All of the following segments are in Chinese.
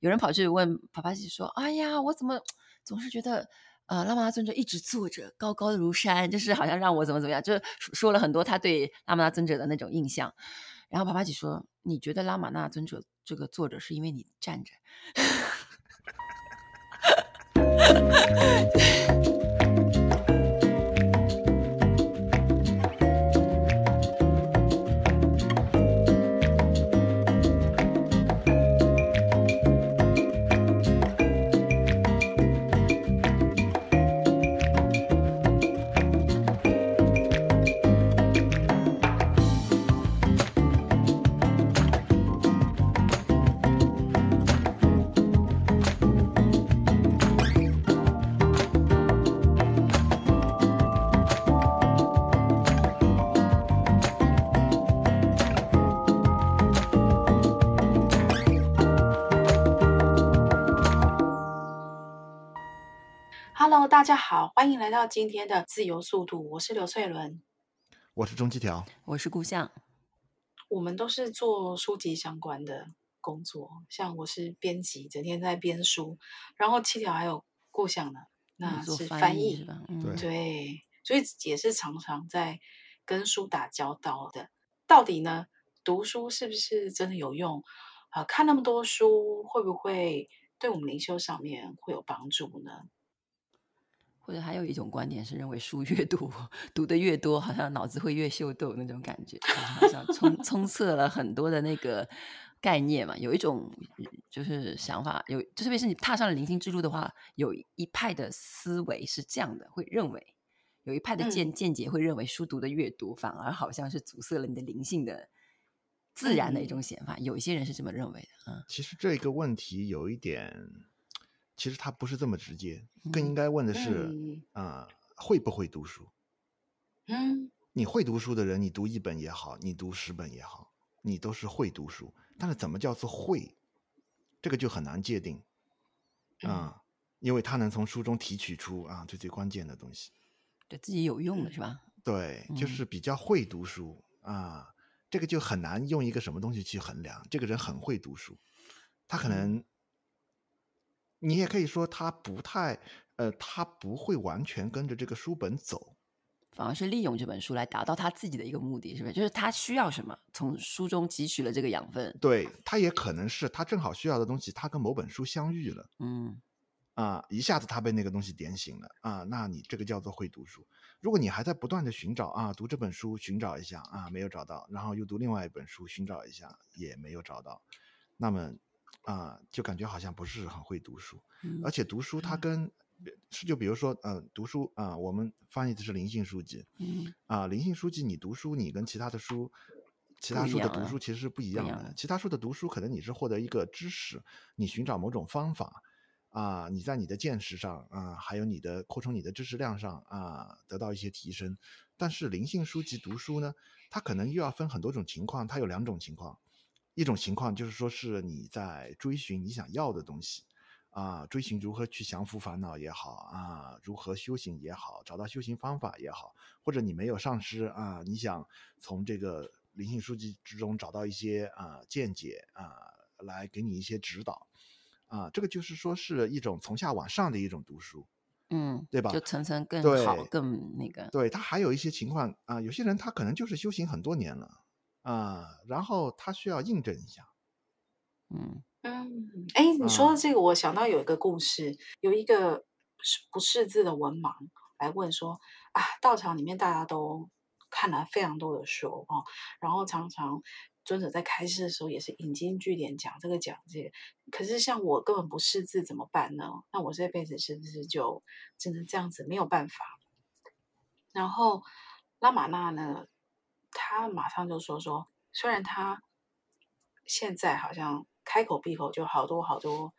有人跑去问帕帕吉说：“哎呀，我怎么总是觉得呃，拉玛那尊者一直坐着，高高的如山，就是好像让我怎么怎么样，就是说了很多他对拉玛那尊者的那种印象。”然后帕帕吉说：“你觉得拉玛那尊者这个坐着是因为你站着？” 大家好，欢迎来到今天的自由速度。我是刘翠伦，我是钟七条，我是顾象。我们都是做书籍相关的工作，像我是编辑，整天在编书。然后七条还有顾象呢，那是翻译，翻译嗯、对，所以也是常常在跟书打交道的。到底呢，读书是不是真的有用？啊、呃，看那么多书会不会对我们灵修上面会有帮助呢？或者还有一种观点是认为书越多，读得越多，好像脑子会越秀逗那种感觉，好像充充塞了很多的那个概念嘛。有一种就是想法，有就特别是你踏上了灵性之路的话，有一派的思维是这样的，会认为有一派的见见解会认为书读得越多，反而好像是阻塞了你的灵性的自然的一种显法。嗯、有一些人是这么认为的啊。其实这个问题有一点。其实他不是这么直接，更应该问的是，啊、嗯呃，会不会读书？嗯，你会读书的人，你读一本也好，你读十本也好，你都是会读书。但是怎么叫做会？这个就很难界定，啊、呃，嗯、因为他能从书中提取出啊最最关键的东西，对自己有用的是吧？对，就是比较会读书啊、呃，这个就很难用一个什么东西去衡量。这个人很会读书，他可能。嗯你也可以说他不太，呃，他不会完全跟着这个书本走，反而是利用这本书来达到他自己的一个目的，是不是？就是他需要什么，从书中汲取了这个养分。对，他也可能是他正好需要的东西，他跟某本书相遇了，嗯，啊，一下子他被那个东西点醒了啊，那你这个叫做会读书。如果你还在不断的寻找啊，读这本书寻找一下啊，没有找到，然后又读另外一本书寻找一下，也没有找到，那么。啊、呃，就感觉好像不是很会读书，嗯、而且读书它跟是、嗯、就比如说，呃，读书啊、呃，我们翻译的是灵性书籍，嗯啊、呃，灵性书籍你读书，你跟其他的书，其他书的读书其实是不一样的。样其他书的读书可能你是获得一个知识，你寻找某种方法啊、呃，你在你的见识上啊、呃，还有你的扩充你的知识量上啊、呃，得到一些提升。但是灵性书籍读书呢，它可能又要分很多种情况，它有两种情况。一种情况就是说，是你在追寻你想要的东西，啊，追寻如何去降服烦恼也好，啊，如何修行也好，找到修行方法也好，或者你没有上师啊，你想从这个灵性书籍之中找到一些啊见解啊，来给你一些指导，啊，这个就是说是一种从下往上的一种读书，嗯，对吧？就层层更好，更那个。对，他还有一些情况啊，有些人他可能就是修行很多年了。啊、嗯，然后他需要印证一下，嗯嗯，哎，你说的这个，我想到有一个故事，嗯、有一个不识字的文盲来问说啊，道场里面大家都看了非常多的书哦，然后常常尊者在开示的时候也是引经据典讲这个讲这个，可是像我根本不识字怎么办呢？那我这辈子是不是就只能这样子没有办法？然后拉玛那呢？他马上就说说，虽然他现在好像开口闭口就好多好多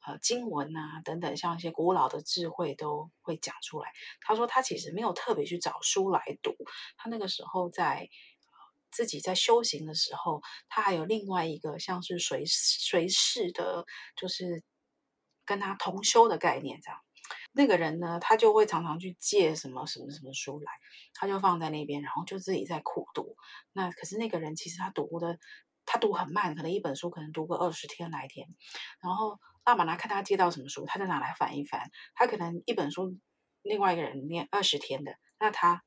呃经文啊等等，像一些古老的智慧都会讲出来。他说他其实没有特别去找书来读，他那个时候在自己在修行的时候，他还有另外一个像是随随侍的，就是跟他同修的概念这样。那个人呢，他就会常常去借什么什么什么书来，他就放在那边，然后就自己在苦读。那可是那个人其实他读的他读很慢，可能一本书可能读个二十天来天，然后爸爸拿看他接到什么书，他就拿来翻一翻。他可能一本书，另外一个人念二十天的，那他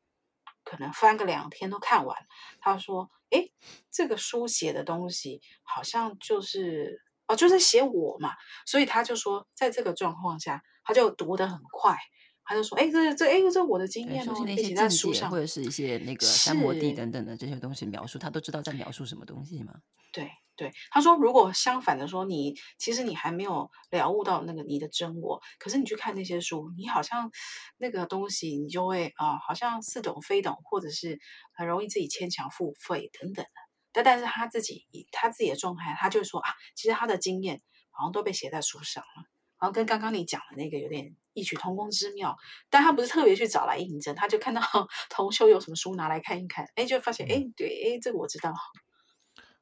可能翻个两天都看完。他说：“哎，这个书写的东西好像就是哦，就是写我嘛。”所以他就说，在这个状况下，他就读得很快。他就说：“哎，这这哎，这我的经验哦，那些在书上，或者是一些那个三摩地等等的这些东西描述，他都知道在描述什么东西吗？”对对，他说：“如果相反的说，你其实你还没有了悟到那个你的真我，可是你去看那些书，你好像那个东西，你就会啊、呃，好像似懂非懂，或者是很容易自己牵强附会等等的。但但是他自己以他自己的状态，他就说啊，其实他的经验好像都被写在书上了。”然后跟刚刚你讲的那个有点异曲同工之妙，但他不是特别去找来印证，他就看到 同修有什么书拿来看一看，哎，就发现哎，对，哎，这个我知道。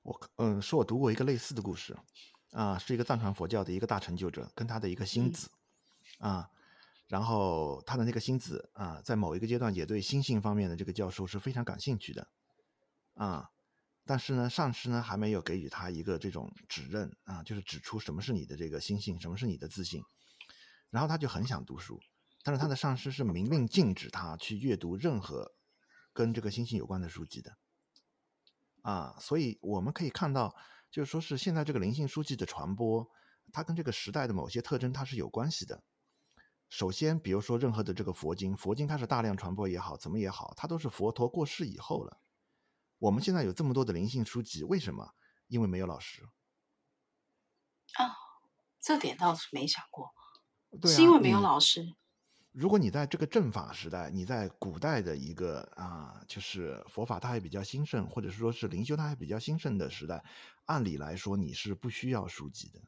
我嗯，是我读过一个类似的故事，啊，是一个藏传佛教的一个大成就者跟他的一个星子，嗯、啊，然后他的那个星子啊，在某一个阶段也对心性方面的这个教授是非常感兴趣的，啊。但是呢，上师呢还没有给予他一个这种指认啊，就是指出什么是你的这个心性，什么是你的自信。然后他就很想读书，但是他的上师是明令禁止他去阅读任何跟这个心性有关的书籍的。啊，所以我们可以看到，就是说是现在这个灵性书籍的传播，它跟这个时代的某些特征它是有关系的。首先，比如说任何的这个佛经，佛经它是大量传播也好，怎么也好，它都是佛陀过世以后了。我们现在有这么多的灵性书籍，为什么？因为没有老师。啊，这点倒是没想过。对啊，是因为没有老师。如果你在这个正法时代，你在古代的一个啊，就是佛法它还比较兴盛，或者是说是灵修它还比较兴盛的时代，按理来说你是不需要书籍的。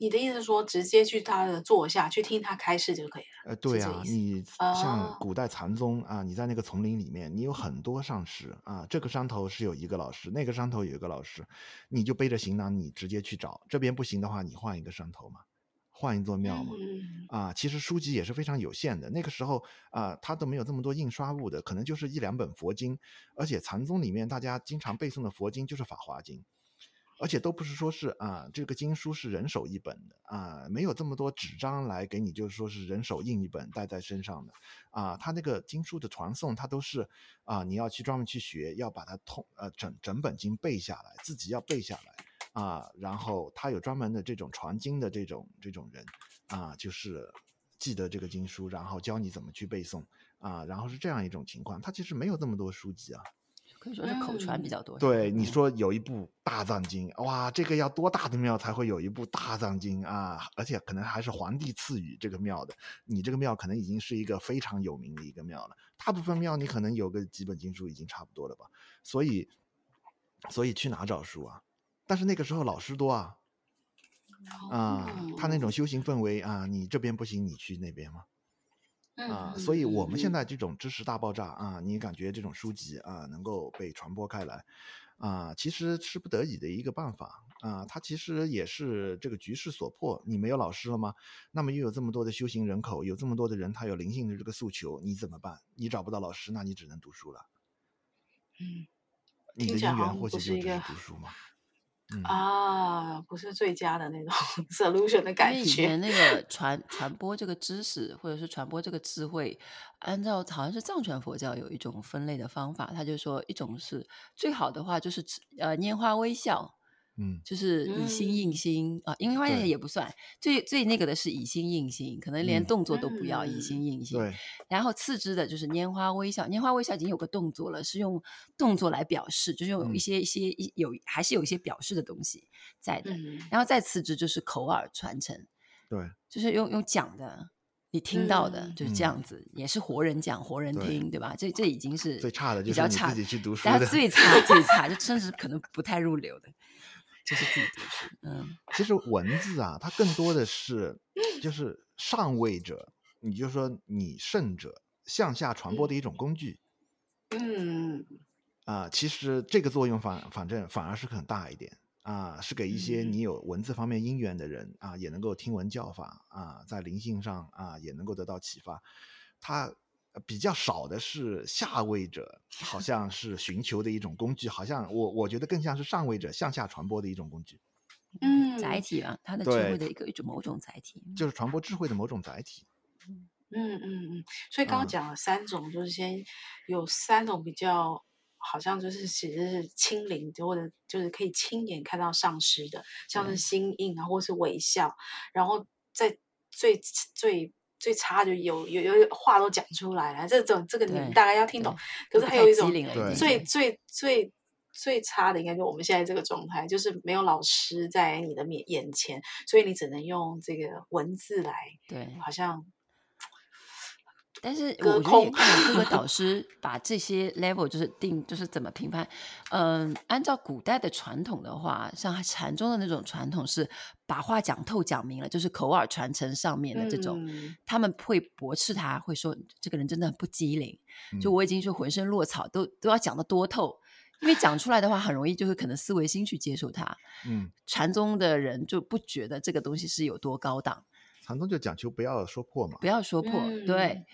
你的意思是说，直接去他的座下去听他开示就可以了？呃，对啊，你像古代禅宗啊，你在那个丛林里面，你有很多上师啊，这个山头是有一个老师，那个山头有一个老师，你就背着行囊，你直接去找，这边不行的话，你换一个山头嘛，换一座庙嘛，嗯、啊，其实书籍也是非常有限的，那个时候啊，他都没有这么多印刷物的，可能就是一两本佛经，而且禅宗里面大家经常背诵的佛经就是《法华经》。而且都不是说是啊，这个经书是人手一本的啊，没有这么多纸张来给你，就是说是人手印一本带在身上的啊。他那个经书的传送，他都是啊，你要去专门去学，要把它通呃整整本经背下来，自己要背下来啊。然后他有专门的这种传经的这种这种人啊，就是记得这个经书，然后教你怎么去背诵啊。然后是这样一种情况，他其实没有这么多书籍啊。可以说是口传比较多。对，你说有一部大藏经，哇，这个要多大的庙才会有一部大藏经啊？而且可能还是皇帝赐予这个庙的。你这个庙可能已经是一个非常有名的一个庙了。大部分庙你可能有个几本经书已经差不多了吧？所以，所以去哪找书啊？但是那个时候老师多啊，啊，他那种修行氛围啊，你这边不行，你去那边吗？啊，所以我们现在这种知识大爆炸啊，你感觉这种书籍啊能够被传播开来，啊，其实是不得已的一个办法啊，它其实也是这个局势所迫。你没有老师了吗？那么又有这么多的修行人口，有这么多的人，他有灵性的这个诉求，你怎么办？你找不到老师，那你只能读书了。嗯，你的因缘或许就只是读书嘛。嗯、啊，不是最佳的那种 solution 的感觉。以 前那个传传播这个知识，或者是传播这个智慧，按照好像是藏传佛教有一种分类的方法，他就说一种是最好的话就是呃拈花微笑。嗯，就是以心印心、嗯、啊，因为发现也不算最最那个的是以心印心，可能连动作都不要，嗯、以心印心。对，然后次之的就是拈花微笑，拈花微笑已经有个动作了，是用动作来表示，就是用一些、嗯、一些有还是有一些表示的东西在的。嗯、然后再次之就是口耳传承，对，就是用用讲的，你听到的、嗯、就是这样子，嗯、也是活人讲活人听，对，吧？这这已经是最差的，比较差，自己去读书的，但最差最差就甚至可能不太入流的。就是自己读书，嗯，其实文字啊，它更多的是就是上位者，你就说你胜者向下传播的一种工具，嗯，啊，其实这个作用反反正反而是很大一点。啊，是给一些你有文字方面因缘的人啊，也能够听闻教法啊，在灵性上啊也能够得到启发，它比较少的是下位者，好 像是寻求的一种工具，好像我我觉得更像是上位者向下传播的一种工具。嗯，载体啊，他的智慧的一个一种某种载体，就是传播智慧的某种载体。嗯嗯嗯，所以刚刚讲了三种，嗯、就是先有三种比较，好像就是其实是亲临或者就是可以亲眼看到上师的，像是心印啊，或是微笑，然后在最最最差就有有有话都讲出来了，这种这个你们大概要听懂。可是还有一种最最最。最差的应该就我们现在这个状态，就是没有老师在你的面眼前，所以你只能用这个文字来，对，好像。但是我觉得各个 导师把这些 level 就是定，就是怎么评判。嗯，按照古代的传统的话，像禅宗的那种传统是把话讲透讲明了，就是口耳传承上面的这种，嗯、他们会驳斥他，会说这个人真的很不机灵。就我已经说浑身落草，都都要讲得多透。因为讲出来的话很容易就是可能思维心去接受它，嗯，禅宗的人就不觉得这个东西是有多高档，禅宗就讲求不要说破嘛，不要说破，嗯、对。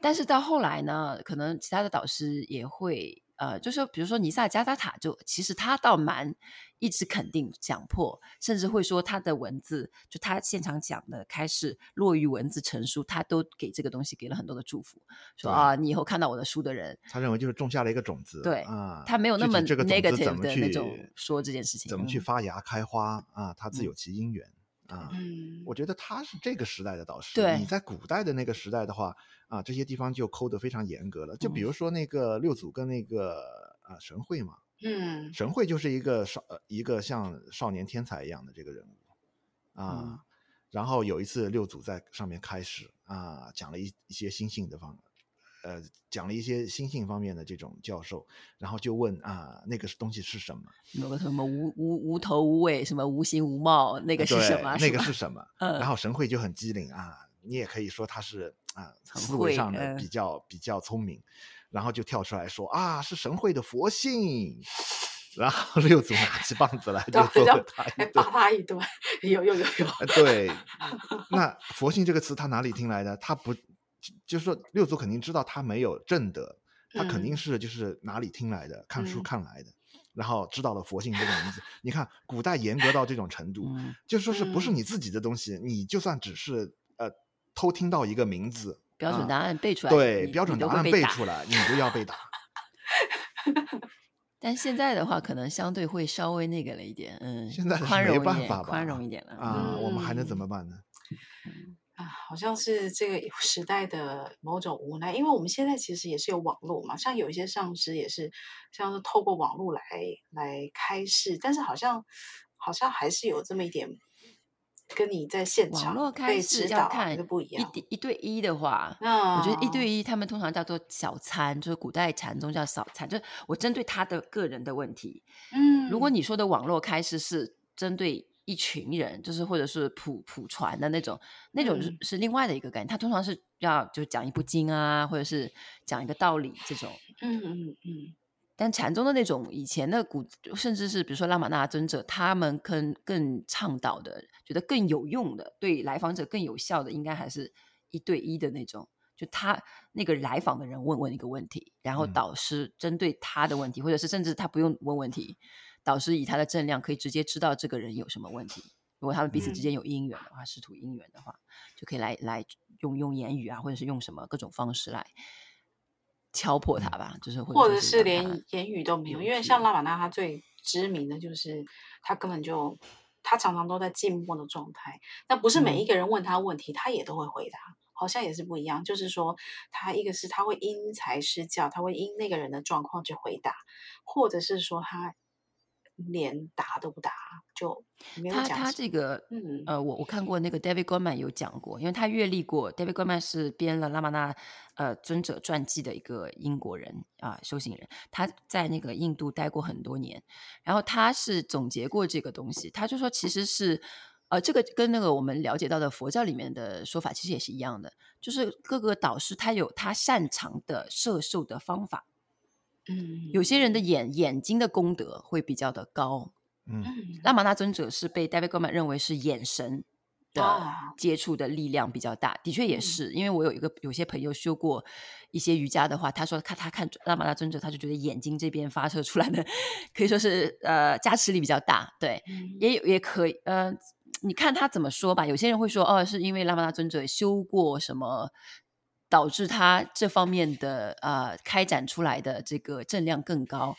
但是到后来呢，可能其他的导师也会。呃，就是比如说尼萨加达塔，就其实他倒蛮一直肯定讲破，甚至会说他的文字，就他现场讲的开始落于文字成书，他都给这个东西给了很多的祝福，说啊，你以后看到我的书的人，他认为就是种下了一个种子，对啊，他没有那么 negative 的那种说这件事情，怎么去发芽开花啊，他自有其因缘。嗯啊，嗯，我觉得他是这个时代的导师。对，你在古代的那个时代的话，啊，这些地方就抠得非常严格了。就比如说那个六祖跟那个啊神会嘛，嗯，神会就是一个少一个像少年天才一样的这个人物，啊，嗯、然后有一次六祖在上面开始啊，讲了一一些心性的方面。呃，讲了一些心性方面的这种教授，然后就问啊，那个东西是什么？有个什么无无无头无尾，什么无形无貌，那个是什么？那个是什么？嗯、然后神会就很机灵啊，你也可以说他是啊，思维上的比较、嗯、比较聪明，然后就跳出来说啊，是神会的佛性。然后 六祖拿起棒子来就揍了他一顿，打他一顿，有有有有。对，那佛性这个词他哪里听来的？他不。就是说，六祖肯定知道他没有正德，他肯定是就是哪里听来的，嗯、看书看来的，然后知道了佛性这个名字。你看古代严格到这种程度，嗯、就说是不是你自己的东西，嗯、你就算只是呃偷听到一个名字，标准答案背出来，啊、对，标准答案背出来，你都要被打。但现在的话，可能相对会稍微那个了一点，嗯，现在是没办法吧，宽容一点了啊，嗯、我们还能怎么办呢？嗯啊，好像是这个时代的某种无奈，因为我们现在其实也是有网络嘛，像有一些上司也是，像是透过网络来来开示，但是好像好像还是有这么一点，跟你在现场网络开示要看不一样。一一对一的话，那，我觉得一对一他们通常叫做小餐，就是古代禅宗叫小餐，就是我针对他的个人的问题。嗯，如果你说的网络开示是针对。一群人，就是或者是普普传的那种，那种是是另外的一个概念。他通常是要就讲一部经啊，或者是讲一个道理这种。嗯嗯嗯。但禅宗的那种以前的古，甚至是比如说拉玛那尊者，他们更更倡导的，觉得更有用的，对来访者更有效的，应该还是一对一的那种。就他那个来访的人问问一个问题，然后导师针对他的问题，或者是甚至他不用问问题。导师以他的正量可以直接知道这个人有什么问题。如果他们彼此之间有因缘的话，师徒因缘的话，就可以来来用用言语啊，或者是用什么各种方式来敲破他吧。就是或者，是连言语都没有，因为像拉玛那他最知名的就是他根本就他常常都在静默的状态。那不是每一个人问他问题，嗯、他也都会回答，好像也是不一样。就是说，他一个是他会因材施教，他会因那个人的状况去回答，或者是说他。连答都不答，就没有讲。他他这个，嗯呃，我我看过那个 David Goleman 有讲过，因为他阅历过。David Goleman 是编了拉玛那呃尊者传记的一个英国人啊、呃，修行人。他在那个印度待过很多年，然后他是总结过这个东西。他就说，其实是呃，这个跟那个我们了解到的佛教里面的说法其实也是一样的，就是各个导师他有他擅长的摄受的方法。嗯，有些人的眼眼睛的功德会比较的高。嗯，拉玛那尊者是被 David Goleman 认为是眼神的接触的力量比较大，的确也是，因为我有一个有些朋友修过一些瑜伽的话，他说看他看拉玛那尊者，他就觉得眼睛这边发射出来的可以说是呃加持力比较大，对，也有也可以呃，你看他怎么说吧，有些人会说哦，是因为拉玛那尊者修过什么，导致他这方面的呃开展出来的这个正量更高，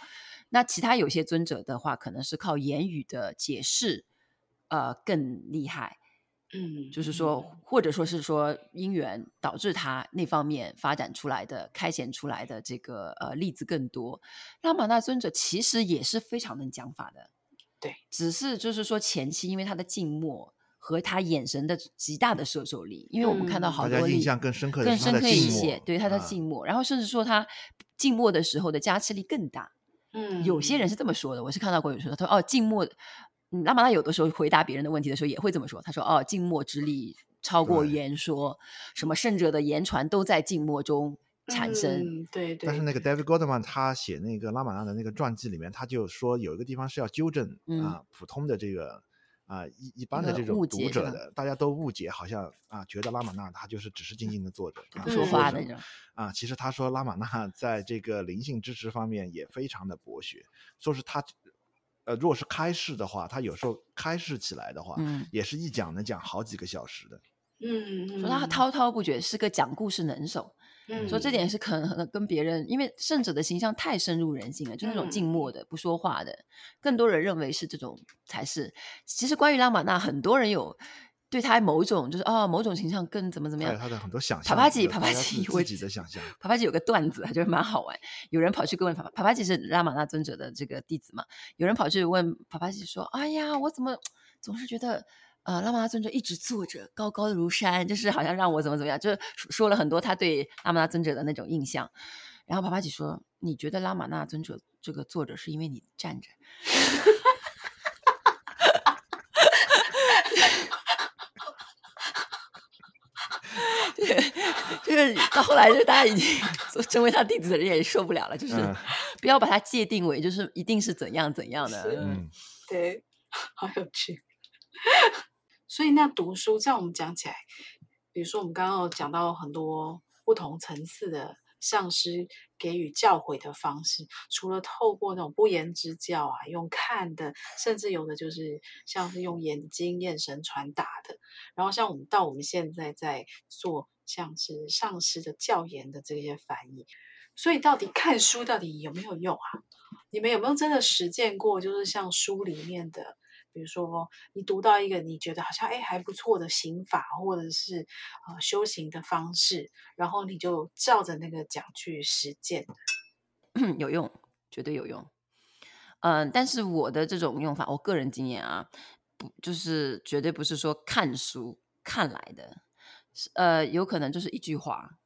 那其他有些尊者的话，可能是靠言语的解释呃更厉害。嗯，就是说，或者说是说因缘导致他那方面发展出来的、开显出来的这个呃例子更多。拉玛那尊者其实也是非常能讲法的，对，只是就是说前期因为他的静默和他眼神的极大的摄受力，因为我们看到好多印象更深刻、更深刻一些，对他的静默，然后甚至说他静默的时候的加持力更大。嗯，有些人是这么说的，我是看到过有时候他说哦静默。嗯，拉玛拉有的时候回答别人的问题的时候也会这么说。他说：“哦，静默之力超过言说，什么圣者的言传都在静默中产生。嗯”对对。但是那个 David Goldman 他写那个拉玛拉的那个传记里面，他就说有一个地方是要纠正、嗯、啊，普通的这个啊一一般的这种读者的，大家都误解，好像啊觉得拉玛纳他就是只是静静的坐着、不说话的那种啊。其实他说拉玛纳 在这个灵性支持方面也非常的博学，说是他。呃，如果是开示的话，他有时候开示起来的话，嗯，也是一讲能讲好几个小时的。嗯嗯，说他滔滔不绝，是个讲故事能手。嗯，说这点是可能跟别人，因为圣者的形象太深入人心了，就那种静默的、不说话的，更多人认为是这种才是。其实关于拉玛那，很多人有。对他某种就是哦，某种形象更怎么怎么样？他的很多想象。帕帕吉，帕帕吉，自己的想象。帕帕吉有个段子，就是蛮好玩。有人跑去问帕帕，帕帕吉是拉玛那尊者的这个弟子嘛？有人跑去问帕帕吉说：“哎呀，我怎么总是觉得呃，拉玛那尊者一直坐着，高高的如山，就是好像让我怎么怎么样？”就是说了很多他对拉玛那尊者的那种印象。然后帕帕吉说：“你觉得拉玛那尊者这个坐着是因为你站着？” 就是到后来，就大家已经成为他弟子的人也受不了了，就是不要把他界定为就是一定是怎样怎样的。嗯，对，好有趣。所以那读书，这样我们讲起来，比如说我们刚刚有讲到很多不同层次的上师给予教诲的方式，除了透过那种不言之教啊，用看的，甚至有的就是像是用眼睛、眼神传达的。然后像我们到我们现在在做。像是上师的教言的这些翻译，所以到底看书到底有没有用啊？你们有没有真的实践过？就是像书里面的，比如说你读到一个你觉得好像哎还不错的刑法，或者是呃修行的方式，然后你就照着那个讲去实践，有用，绝对有用。嗯，但是我的这种用法，我个人经验啊，不就是绝对不是说看书看来的。呃，有可能就是一句话。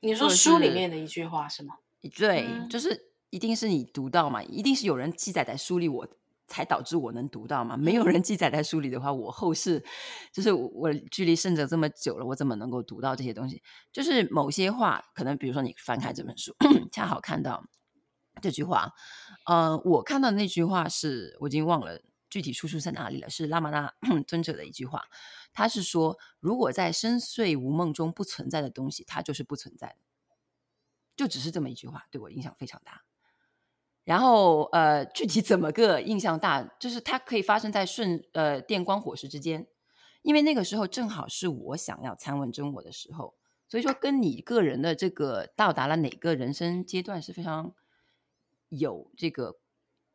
你说书里面的一句话是吗？对，嗯、就是一定是你读到嘛，一定是有人记载在书里，我才导致我能读到嘛。没有人记载在书里的话，我后世就是我，我距离圣者这么久了，我怎么能够读到这些东西？就是某些话，可能比如说你翻开这本书，恰好看到这句话。嗯、呃，我看到的那句话是我已经忘了具体出处在哪里了，是拉玛那 尊者的一句话。他是说，如果在深邃无梦中不存在的东西，它就是不存在的，就只是这么一句话，对我影响非常大。然后，呃，具体怎么个印象大，就是它可以发生在瞬呃电光火石之间，因为那个时候正好是我想要参问真我的时候，所以说跟你个人的这个到达了哪个人生阶段是非常有这个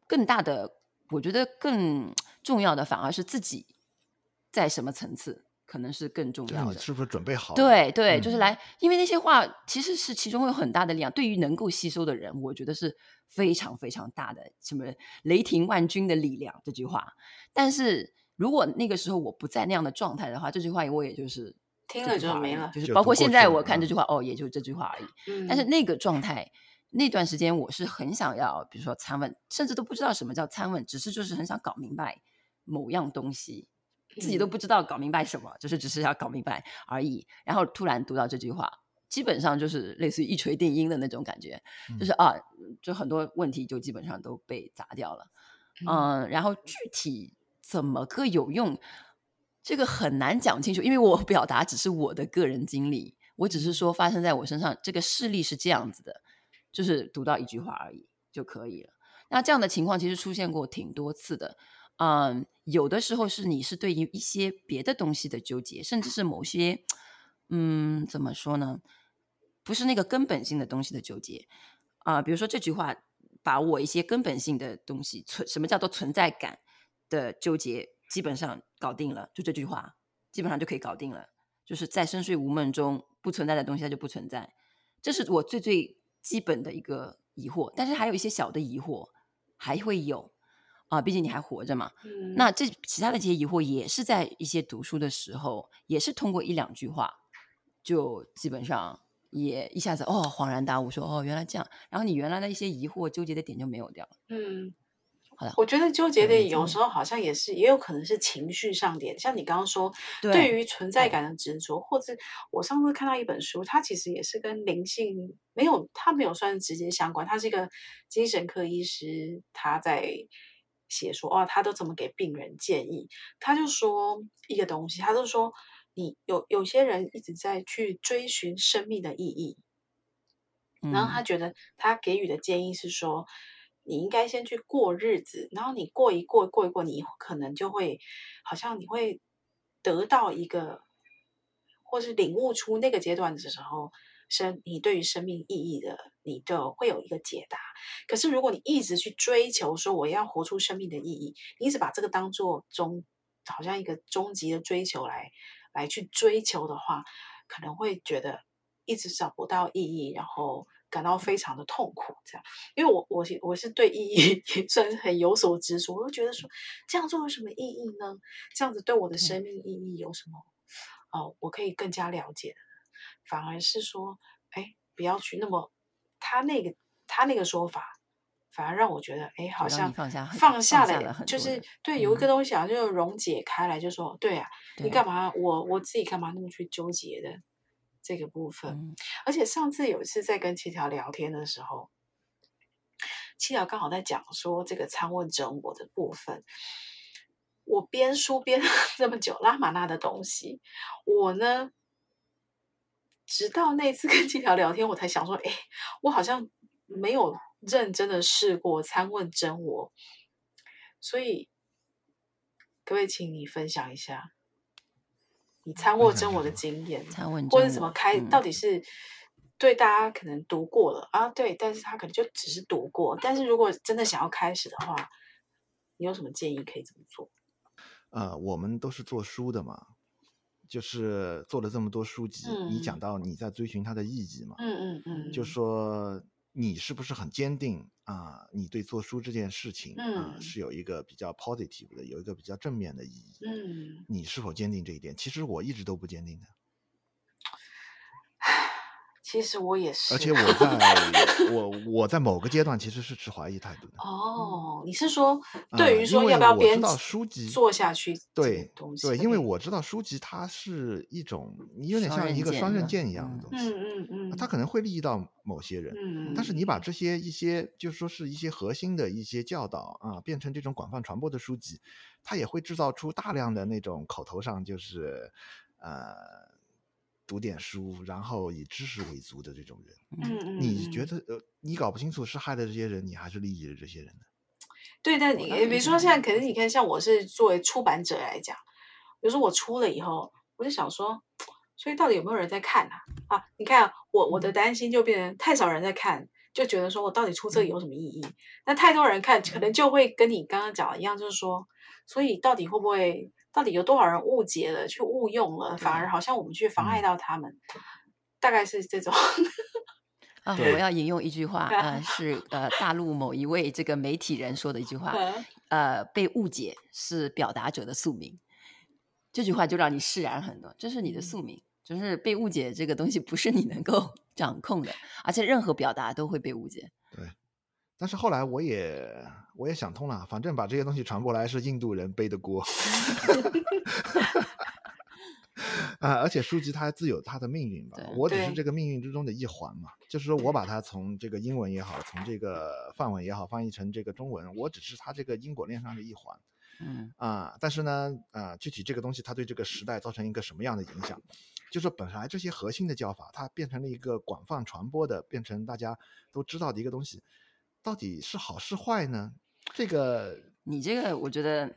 更大的，我觉得更重要的反而是自己。在什么层次可能是更重要的？你是不是准备好了？对对，就是来，因为那些话其实是其中有很大的力量，对于能够吸收的人，我觉得是非常非常大的，什么雷霆万钧的力量这句话。但是如果那个时候我不在那样的状态的话，这句话我也就是听了就没了，就是包括现在我看这句话，哦，也就这句话而已。嗯。但是那个状态，那段时间我是很想要，比如说参问，甚至都不知道什么叫参问，只是就是很想搞明白某样东西。自己都不知道搞明白什么，就是只是要搞明白而已。然后突然读到这句话，基本上就是类似于一锤定音的那种感觉，就是啊，就很多问题就基本上都被砸掉了。嗯，然后具体怎么个有用？这个很难讲清楚，因为我表达只是我的个人经历，我只是说发生在我身上这个事例是这样子的，就是读到一句话而已就可以了。那这样的情况其实出现过挺多次的，嗯，有的时候是你是对于一些别的东西的纠结，甚至是某些，嗯，怎么说呢？不是那个根本性的东西的纠结啊，比如说这句话把我一些根本性的东西存，什么叫做存在感的纠结？基本上搞定了，就这句话，基本上就可以搞定了。就是在深睡无梦中不存在的东西，它就不存在。这是我最最基本的一个疑惑。但是还有一些小的疑惑还会有啊，毕竟你还活着嘛。嗯。那这其他的这些疑惑也是在一些读书的时候，也是通过一两句话，就基本上也一下子哦恍然大悟说，说哦原来这样。然后你原来的一些疑惑纠结的点就没有掉了。嗯。我觉得纠结点有时候好像也是，也有可能是情绪上点。像你刚刚说，对于存在感的执着，或者我上次看到一本书，它其实也是跟灵性没有，它没有算是直接相关。它是一个精神科医师，他在写说，哦，他都怎么给病人建议？他就说一个东西，他就说，你有有些人一直在去追寻生命的意义，然后他觉得他给予的建议是说。你应该先去过日子，然后你过一过过一过，你可能就会好像你会得到一个，或是领悟出那个阶段的时候，生你对于生命意义的，你就会有一个解答。可是如果你一直去追求说我要活出生命的意义，你一直把这个当做终，好像一个终极的追求来来去追求的话，可能会觉得一直找不到意义，然后。感到非常的痛苦，这样，因为我我我是对意义 也算是很有所执着，我就觉得说这样做有什么意义呢？这样子对我的生命意义有什么？哦、呃，我可以更加了解的，反而是说，哎，不要去那么他那个他那个说法，反而让我觉得，哎，好像放下放下了，就是对有一个东西好像就溶解开来，就说，对啊，你干嘛？我我自己干嘛那么去纠结的？这个部分，嗯，而且上次有一次在跟七条聊天的时候，七条刚好在讲说这个参问整我的部分。我编书编了 这么久，拉玛那的东西，我呢，直到那次跟 金条聊天，我才想说，哎，我好像没有认真的试过参问真我，所以，各位，请你分享一下。你参问真我的经验，参问或者怎么开，嗯、到底是对大家可能读过了啊？对，但是他可能就只是读过。但是如果真的想要开始的话，你有什么建议可以怎么做？呃，我们都是做书的嘛，就是做了这么多书籍，嗯、你讲到你在追寻它的意义嘛，嗯嗯嗯，就说。你是不是很坚定啊？你对做书这件事情啊，是有一个比较 positive 的，有一个比较正面的意义。嗯，你是否坚定这一点？其实我一直都不坚定的。其实我也是，而且我在 我我在某个阶段其实是持怀疑态度的。哦，你是说对于说要不要编书籍做下去？对对，因为我知道书籍它是一种，你有点像一个双刃剑一样的东西。嗯嗯嗯，它可能会利益到某些人。嗯，但是你把这些一些就是说是一些核心的一些教导啊，变成这种广泛传播的书籍，它也会制造出大量的那种口头上就是呃。读点书，然后以知识为足的这种人，嗯，你觉得呃，你搞不清楚是害了这些人，你还是利益了这些人呢？对，但你比如说现在，可能你看，像我是作为出版者来讲，比如说我出了以后，我就想说，所以到底有没有人在看啊？啊，你看我我的担心就变成太少人在看，就觉得说我到底出这个有什么意义？那太多人看，可能就会跟你刚刚讲的一样，就是说，所以到底会不会？到底有多少人误解了，去误用了，反而好像我们去妨碍到他们，嗯、大概是这种。啊，我要引用一句话，呃，是呃大陆某一位这个媒体人说的一句话，呃，被误解是表达者的宿命。这句话就让你释然很多，这是你的宿命，就是被误解这个东西不是你能够 掌控的，而且任何表达都会被误解。对。但是后来我也我也想通了，反正把这些东西传过来是印度人背的锅，啊，而且书籍它自有它的命运吧，我只是这个命运之中的一环嘛，就是说我把它从这个英文也好，从这个范文也好翻译成这个中文，我只是它这个因果链上的一环，嗯。啊，但是呢，啊，具体这个东西它对这个时代造成一个什么样的影响？就是说本来这些核心的教法，它变成了一个广泛传播的，变成大家都知道的一个东西，到底是好是坏呢？这个你这个，我觉得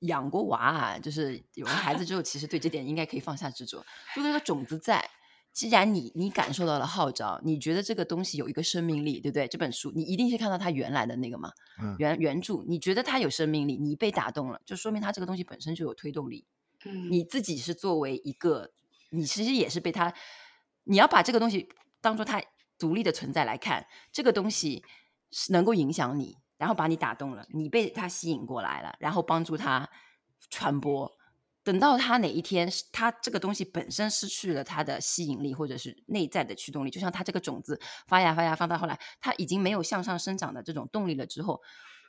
养过娃啊，就是有了孩子之后，其实对这点应该可以放下执着。如果这个种子在，既然你你感受到了号召，你觉得这个东西有一个生命力，对不对？这本书你一定是看到它原来的那个嘛，嗯、原原著，你觉得它有生命力，你被打动了，就说明它这个东西本身就有推动力。嗯，你自己是作为一个，你其实也是被它，你要把这个东西当做它独立的存在来看，这个东西是能够影响你。然后把你打动了，你被他吸引过来了，然后帮助他传播。等到他哪一天，他这个东西本身失去了它的吸引力，或者是内在的驱动力，就像他这个种子发芽发芽，放到后来，他已经没有向上生长的这种动力了之后，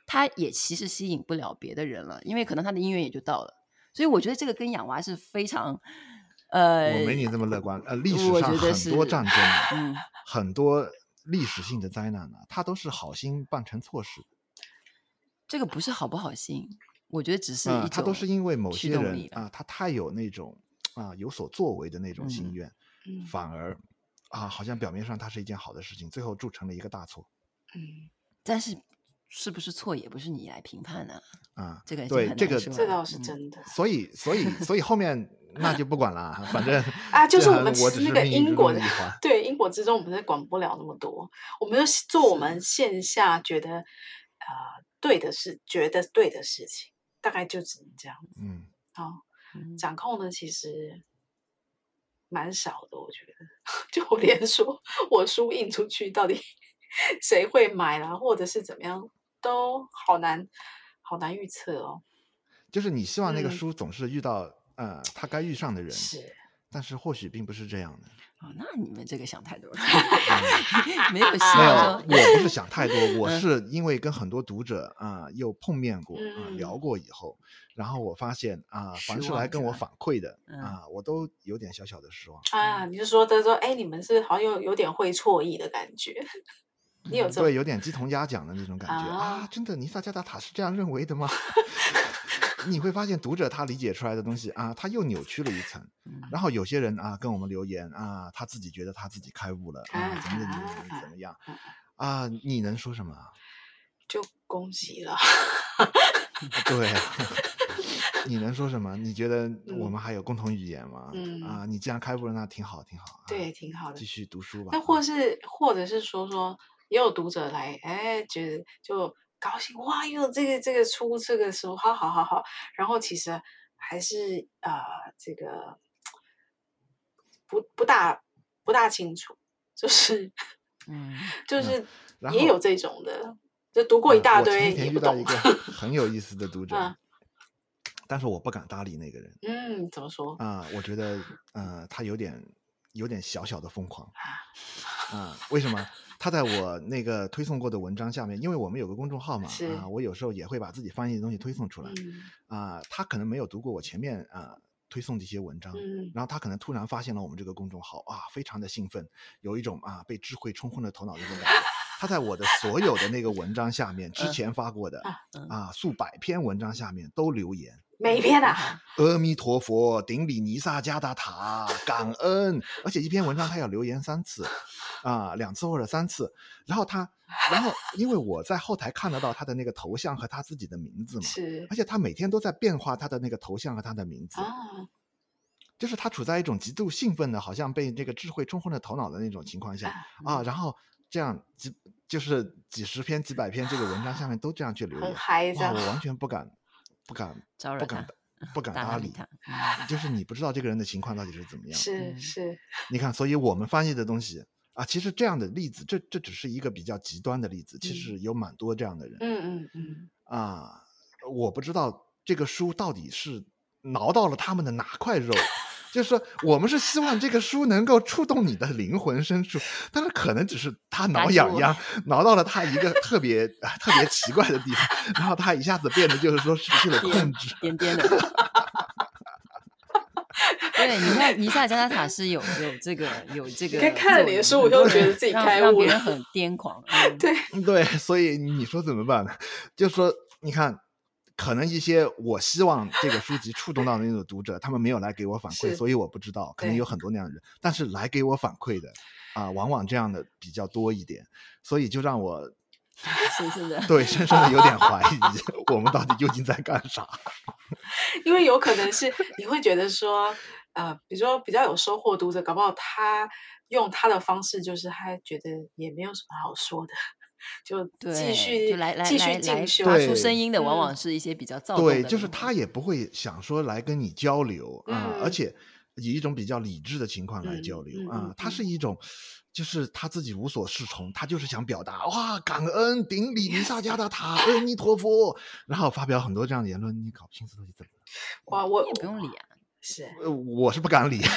他也其实吸引不了别的人了，因为可能他的姻缘也就到了。所以我觉得这个跟养娃是非常，呃，我没你这么乐观。呃，历史上很多战争，嗯，很多历史性的灾难呢，它都是好心办成错事。这个不是好不好心，我觉得只是一种、嗯、他都是因为某些人啊，他太有那种啊有所作为的那种心愿，嗯、反而啊好像表面上它是一件好的事情，最后铸成了一个大错。嗯，但是是不是错也不是你来评判的啊。这个对这个这倒是真的。所以所以所以后面那就不管了，反正 啊就是我们我只是那个因果的对因果之中，我们是管不了那么多，我们就做我们线下觉得啊。呃对的事，觉得对的事情，大概就只能这样子。嗯，好、哦，掌控呢其实蛮少的，我觉得。就连说我书印出去，到底 谁会买啦，或者是怎么样，都好难，好难预测哦。就是你希望那个书总是遇到、嗯、呃他该遇上的人，是，但是或许并不是这样的。哦，那你们这个想太多了，嗯、没有 没有，我不是想太多，我 是因为跟很多读者啊、呃、又碰面过啊、呃、聊过以后，然后我发现啊、呃，凡是来跟我反馈的啊、呃，我都有点小小的失望啊。你是说他说，哎，你们是好像有有点会错意的感觉，你有这对，有点鸡同鸭讲的那种感觉啊，啊？真的，尼萨加达塔是这样认为的吗？你会发现读者他理解出来的东西啊，他又扭曲了一层。然后有些人啊跟我们留言啊，他自己觉得他自己开悟了啊，怎么怎么怎么怎么样啊？你能说什么？就恭喜了。对，你能说什么？你觉得我们还有共同语言吗？嗯啊，你既然开悟了，那挺好，挺好。对，挺好的。继续读书吧。那或是或者是说说，也有读者来，哎，觉得就。高兴哇！又这个这个出这个书，好好好好。然后其实还是呃，这个不不大不大清楚，就是嗯，就是也有这种的，就读过一大堆也不懂。遇到一个很有意思的读者，嗯、但是我不敢搭理那个人。嗯，怎么说？啊、呃，我觉得呃，他有点有点小小的疯狂。啊、呃，为什么？他在我那个推送过的文章下面，因为我们有个公众号嘛，啊，我有时候也会把自己翻译的东西推送出来，啊，他可能没有读过我前面啊推送这些文章，然后他可能突然发现了我们这个公众号，啊，非常的兴奋，有一种啊被智慧冲昏了头脑的那种感觉。他在我的所有的那个文章下面，之前发过的啊数百篇文章下面都留言。每一篇啊，阿弥陀佛，顶礼弥撒加达塔，感恩。而且一篇文章他要留言三次，啊，两次或者三次。然后他，然后因为我在后台看得到他的那个头像和他自己的名字嘛，是。而且他每天都在变化他的那个头像和他的名字，啊，就是他处在一种极度兴奋的，好像被这个智慧冲昏了头脑的那种情况下啊。然后这样几就是几十篇、几百篇这个文章下面都这样去留言，很嗨，哇，我完全不敢。不敢，不敢，不 敢搭理他。就是你不知道这个人的情况到底是怎么样。是是。你看，所以我们翻译的东西啊，其实这样的例子，这这只是一个比较极端的例子。其实有蛮多这样的人。嗯嗯嗯。啊，我不知道这个书到底是挠到了他们的哪块肉。就是说，我们是希望这个书能够触动你的灵魂深处，但是可能只是他挠痒痒，挠到了他一个特别特别奇怪的地方，然后他一下子变得就是说失去了控制，颠颠的。对，你看尼萨加纳塔是有有这个有这个，看了你的书，我就觉得自己开悟了，让别人很癫狂。嗯、对对，所以你说怎么办呢？就是说，你看。可能一些我希望这个书籍触动到的那种读者，他们没有来给我反馈，所以我不知道，可能有很多那样的人，但是来给我反馈的啊、呃，往往这样的比较多一点，所以就让我深深的对深深的有点怀疑，我们到底究竟在干啥？因为有可能是你会觉得说，呃，比如说比较有收获读者，搞不好他用他的方式，就是他觉得也没有什么好说的。就继续就来来继续进修，发出声音的往往是一些比较躁动的。对，就是他也不会想说来跟你交流啊、嗯，而且以一种比较理智的情况来交流、嗯、啊，他是一种，就是他自己无所适从，他就是想表达哇，感恩顶礼弥撒加的塔，阿弥陀佛，然后发表很多这样的言论，你搞不清楚到底怎么了？哇，我也不用理啊，是，我是不敢理。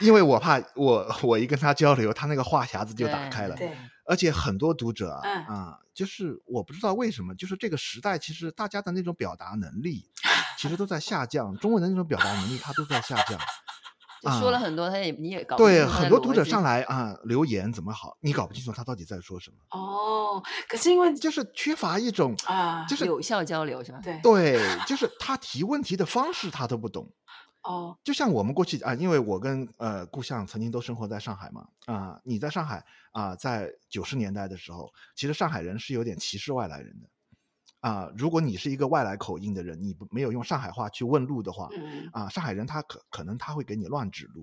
因为我怕我我一跟他交流，他那个话匣子就打开了。对，而且很多读者啊、就是我不知道为什么，就是这个时代其实大家的那种表达能力，其实都在下降。中文的那种表达能力，它都在下降。说了很多，他也你也搞对很多读者上来啊留言怎么好，你搞不清楚他到底在说什么。哦，可是因为就是缺乏一种啊，就是有效交流是吧？对对，就是他提问题的方式他都不懂。哦、oh.，就像我们过去啊，因为我跟呃故乡曾经都生活在上海嘛，啊，你在上海啊，在九十年代的时候，其实上海人是有点歧视外来人的，啊，如果你是一个外来口音的人，你不没有用上海话去问路的话，嗯、啊，上海人他可可能他会给你乱指路，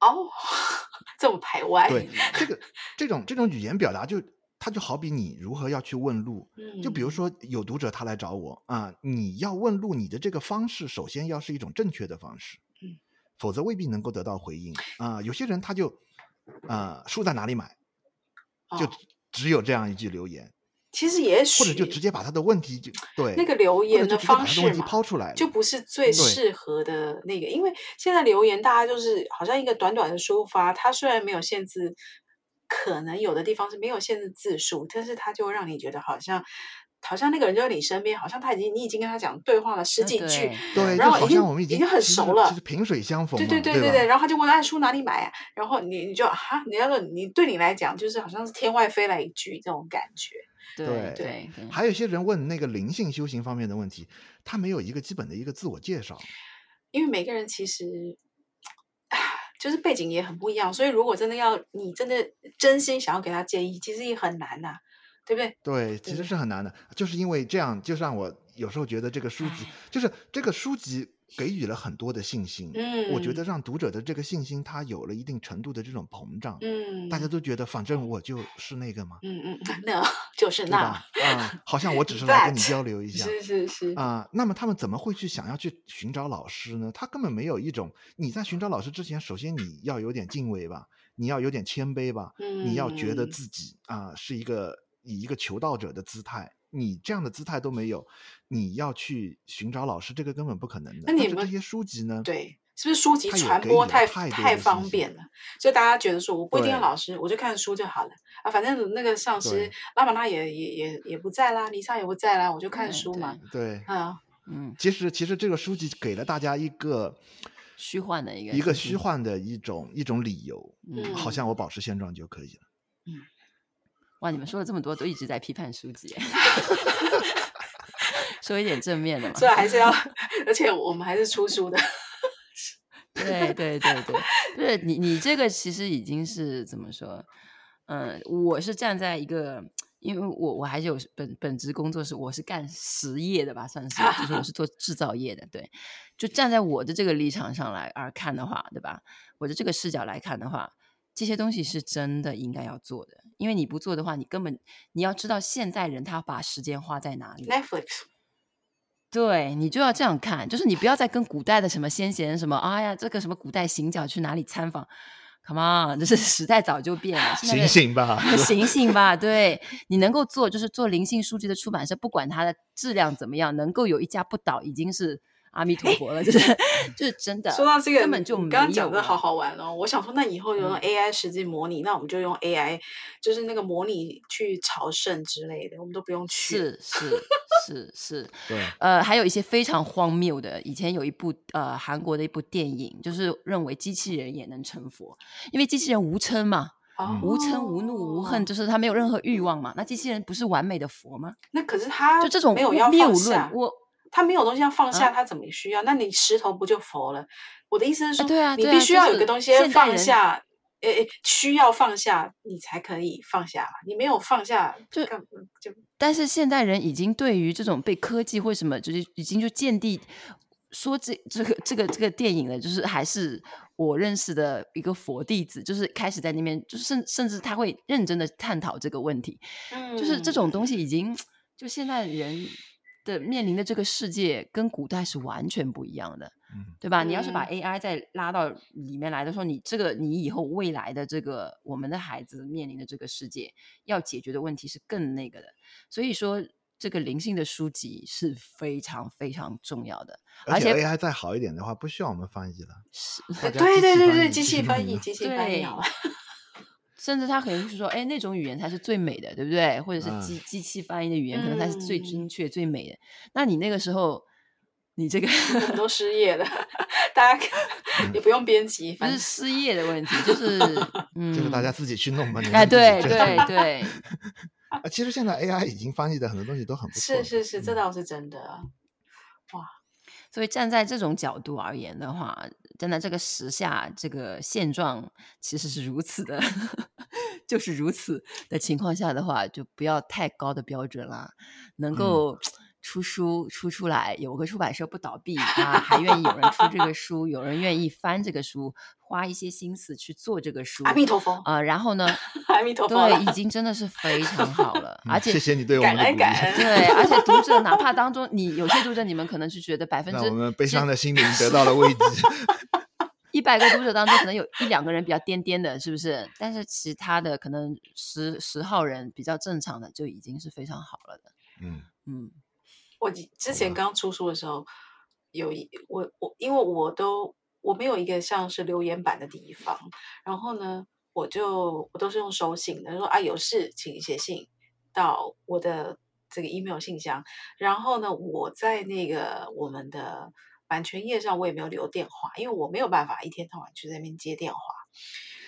哦、oh,，这么排外，对，这个这种这种语言表达就。他就好比你如何要去问路，就比如说有读者他来找我啊，你要问路，你的这个方式首先要是一种正确的方式，否则未必能够得到回应。啊。有些人他就啊，书在哪里买，就只有这样一句留言，其实也许或者就直接把他的问题就对那个留言的方式问题抛出来，就不是最适合的那个，因为现在留言大家就是好像一个短短的抒发，它虽然没有限制。可能有的地方是没有限制字数，但是他就让你觉得好像，好像那个人就在你身边，好像他已经你已经跟他讲对话了十几句，对，然后已经我们已经已经很熟了，就是萍水相逢，对对对对对，然后他就问按书哪里买啊，然后你你就哈，你要说你对你来讲就是好像是天外飞来一句这种感觉，对对，对，还有一些人问那个灵性修行方面的问题，他没有一个基本的一个自我介绍，因为每个人其实。就是背景也很不一样，所以如果真的要你真的真心想要给他建议，其实也很难呐、啊，对不对？对，其实是很难的，就是因为这样，就让我有时候觉得这个书籍，就是这个书籍。给予了很多的信心，嗯，我觉得让读者的这个信心，他有了一定程度的这种膨胀，嗯，大家都觉得反正我就是那个嘛，嗯嗯，那就是那，啊、嗯，好像我只是来跟你交流一下，是是是，啊，那么他们怎么会去想要去寻找老师呢？他根本没有一种，你在寻找老师之前，首先你要有点敬畏吧，你要有点谦卑吧，嗯，你要觉得自己啊是一个以一个求道者的姿态。你这样的姿态都没有，你要去寻找老师，这个根本不可能的。那你们这些书籍呢？对，是不是书籍传播太太方便了？所以大家觉得说，我不一定要老师，我就看书就好了啊。反正那个上师拉玛那也也也也不在啦，尼萨也不在啦，我就看书嘛。对，嗯嗯。其实其实这个书籍给了大家一个虚幻的一个一个虚幻的一种一种理由，嗯，好像我保持现状就可以了。嗯。哇！你们说了这么多，都一直在批判书籍，说一点正面的嘛。所以还是要，而且我们还是出书的。对对对对，对你你这个其实已经是怎么说？嗯，我是站在一个，因为我我还是有本本职工作是我是干实业的吧，算是，就是我是做制造业的。对，就站在我的这个立场上来而看的话，对吧？我的这个视角来看的话。这些东西是真的应该要做的，因为你不做的话，你根本你要知道现代人他把时间花在哪里。Netflix，对，你就要这样看，就是你不要再跟古代的什么先贤什么，哎呀，这个什么古代行脚去哪里参访，Come on，这是时代早就变了。醒醒吧，醒醒吧，对，你能够做就是做灵性书籍的出版社，不管它的质量怎么样，能够有一家不倒，已经是。阿弥陀佛了，就是就是真的。说到这个，根本就没有。刚刚讲的好好玩哦。我想说，那以后就用 AI 实际模拟，嗯，那我们就用 AI，就是那个模拟去朝圣之类的，我们都不用去。是是是是。对。呃，还有一些非常荒谬的。以前有一部呃韩国的一部电影，就是认为机器人也能成佛，因为机器人无嗔嘛。哦、无嗔无怒无恨，就是他没有任何欲望嘛。那机器人不是完美的佛吗？那可是他就这种没有要放下，我他没有东西要放下，啊、他怎么需要？那你石头不就佛了？我的意思是说，啊对啊，你必须要有个东西放下。诶，需要放下，你才可以放下。你没有放下，就就。但是现代人已经对于这种被科技或什么，就是已经就见地说这这个这个这个电影了，就是还是我认识的一个佛弟子，就是开始在那边，就是甚甚至他会认真的探讨这个问题。嗯，就是这种东西已经就现代人的面临的这个世界跟古代是完全不一样的。对吧？你要是把 AI 再拉到里面来的时候，嗯、你这个你以后未来的这个我们的孩子面临的这个世界要解决的问题是更那个的。所以说，这个灵性的书籍是非常非常重要的。而且 AI 再好一点的话，不需要我们翻译了。是，对对对对，机器翻译，机器翻译好了。甚至他可能是说，哎，那种语言才是最美的，对不对？或者是机、嗯、机器翻译的语言可能才是最精确、嗯、最美的。那你那个时候。你这个我们都失业了，大家也不用编辑，不是失业的问题，就是 嗯，就是大家自己去弄嘛。哎，对对对。啊，其实现在 AI 已经翻译的很多东西都很不错。是是是，这倒是真的。哇，所以站在这种角度而言的话，站在这个时下这个现状其实是如此的，就是如此的情况下的话，就不要太高的标准了，能够。出书出出来，有个出版社不倒闭啊，还愿意有人出这个书，有人愿意翻这个书，花一些心思去做这个书。阿弥陀佛啊、呃，然后呢？阿弥陀佛，对，已经真的是非常好了，而且谢谢你对我们的鼓励。感恩感恩对，而且读者哪怕当中你有些读者，你们可能是觉得百分之，我们悲伤的心灵得到了慰藉。一百个读者当中，可能有一两个人比较癫癫的，是不是？但是其他的可能十十号人比较正常的，就已经是非常好了的。嗯嗯。我之前刚出书的时候，有一我我因为我都我没有一个像是留言板的地方，然后呢，我就我都是用手信的，说啊有事请写信到我的这个 email 信箱，然后呢，我在那个我们的版权页上我也没有留电话，因为我没有办法一天到晚去那边接电话，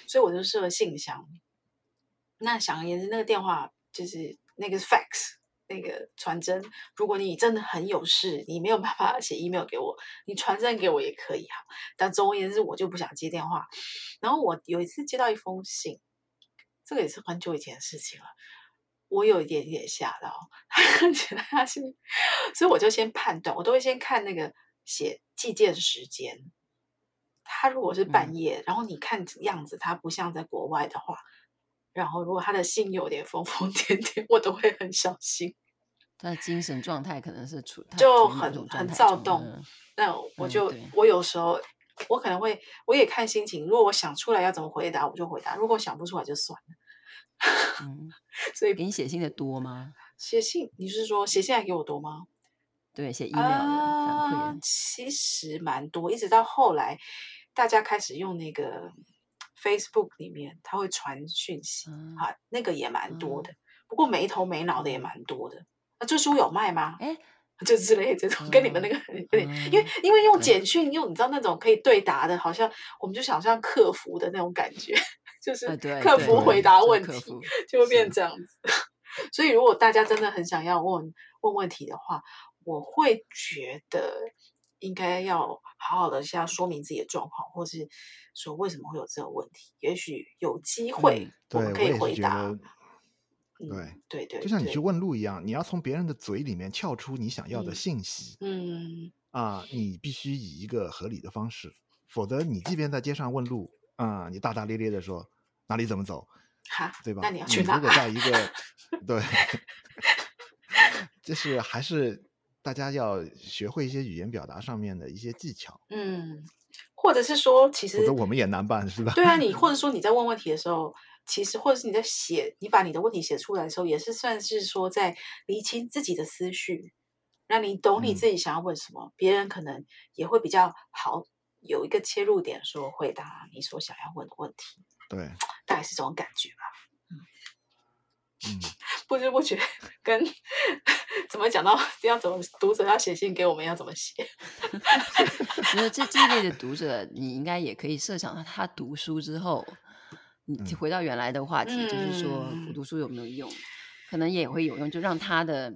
所以我就设了信箱。那想而言之，那个电话就是那个 fax。那个传真，如果你真的很有事，你没有办法写 email 给我，你传真给我也可以哈。但总而言之，我就不想接电话。然后我有一次接到一封信，这个也是很久以前的事情了，我有一点点吓到，看起来他是，所以我就先判断，我都会先看那个写寄件时间。他如果是半夜，嗯、然后你看样子他不像在国外的话。然后，如果他的信有点疯疯 癫癫，我都会很小心。他的精神状态可能是处就很很躁动。那我就、嗯、我有时候我可能会，我也看心情。如果我想出来要怎么回答，我就回答；如果想不出来，就算了。嗯，所以给你写信的多吗？写信，你是说写信还给我多吗？对，写 email 的反馈、呃、其实蛮多。一直到后来，大家开始用那个。Facebook 里面他会传讯息，嗯、啊，那个也蛮多的，嗯、不过没头没脑的也蛮多的。那这书有卖吗？哎，就之类这种，跟你们那个有点、嗯，因为因为用简讯，用你知道那种可以对答的，好像我们就想像客服的那种感觉，就是客服回答问题，就会变这样子。所以如果大家真的很想要问问问题的话，我会觉得。应该要好好的先说明自己的状况，或是说为什么会有这个问题。也许有机会我们可以回答。对，嗯、对，对对，就像你去问路一样，你要从别人的嘴里面撬出你想要的信息。嗯啊，你必须以一个合理的方式，否则你即便在街上问路啊，你大大咧咧的说哪里怎么走，哈，对吧？那你要去哪？如果在一个对，就是还是。大家要学会一些语言表达上面的一些技巧，嗯，或者是说，其实我们也难办，是吧？对啊，你 或者说你在问问题的时候，其实或者是你在写，你把你的问题写出来的时候，也是算是说在理清自己的思绪，让你懂你自己想要问什么，嗯，别人可能也会比较好有一个切入点，说回答你所想要问的问题。对，大概是这种感觉吧。嗯，不知不觉跟 怎么讲到要怎么读者要写信给我们要怎么写？觉得这这一类的读者，你应该也可以设想到，他读书之后，你回到原来的话题，嗯、就是说读书有没有用？可能也会有用，就让他的，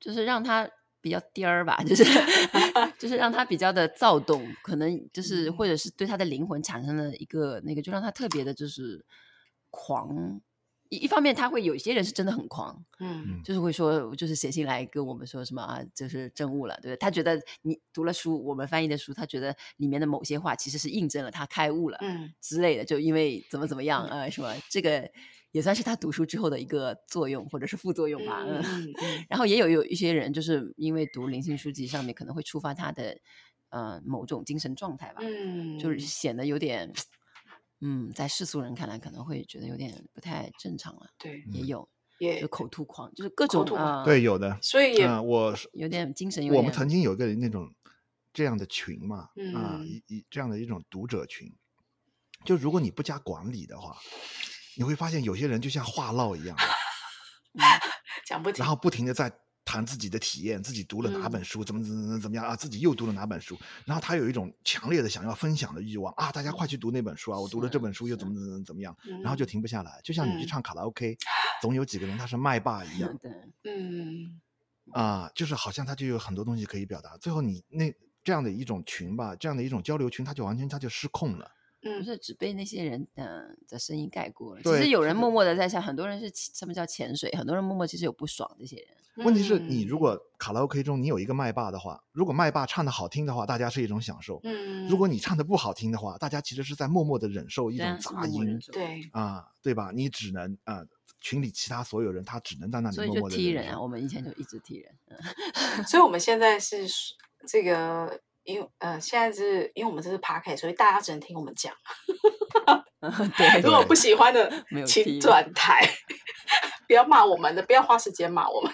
就是让他比较颠儿吧，就是就是让他比较的躁动，可能就是或者是对他的灵魂产生了一个那个，就让他特别的就是狂。一一方面，他会有一些人是真的很狂，嗯，就是会说，就是写信来跟我们说什么啊，就是证悟了，对不对？他觉得你读了书，我们翻译的书，他觉得里面的某些话其实是印证了他开悟了，嗯。之类的，就因为怎么怎么样啊、呃，什么这个也算是他读书之后的一个作用或者是副作用吧，嗯。然后也有有一些人就是因为读灵性书籍上面可能会触发他的呃某种精神状态吧，嗯，就是。显得有点。嗯，在世俗人看来可能会觉得有点不太正常了。对，也有，也就口吐狂，就是各种啊。对，有的。所以，啊，我有点精神有点。我们曾经有一个那种这样的群嘛，啊，一一这样的一种读者群，就如果你不加管理的话，你会发现有些人就像话唠一样，讲不停，然后不停的在。谈自己的体验，自己读了哪本书，嗯、怎么怎么怎么怎么样啊？自己又读了哪本书？然后他有一种强烈的想要分享的欲望啊！大家快去读那本书啊！我读了这本书又怎么怎么怎么样？然后就停不下来，就像你去唱卡拉 OK，、嗯、总有几个人他是麦霸一样。嗯，啊，就是好像他就有很多东西可以表达，最后你那这样的一种群吧，这样的一种交流群，他就完全他就失控了。不是只被那些人的的声音盖过了。其实有人默默的在想，很多人是什么叫潜水？很多人默默其实有不爽这些人。问题是你如果卡拉 OK 中你有一个麦霸的话，如果麦霸唱的好听的话，大家是一种享受。嗯如果你唱的不好听的话，大家其实是在默默的忍受一种杂音。对啊，对吧？你只能啊，群里其他所有人他只能在那里默默的。所以就踢人啊！我们以前就一直踢人。所以我们现在是这个。因为呃，现在是因为我们这是 Podcast，所以大家只能听我们讲。对，如果不喜欢的，请转台，不要骂我们的，不要花时间骂我们。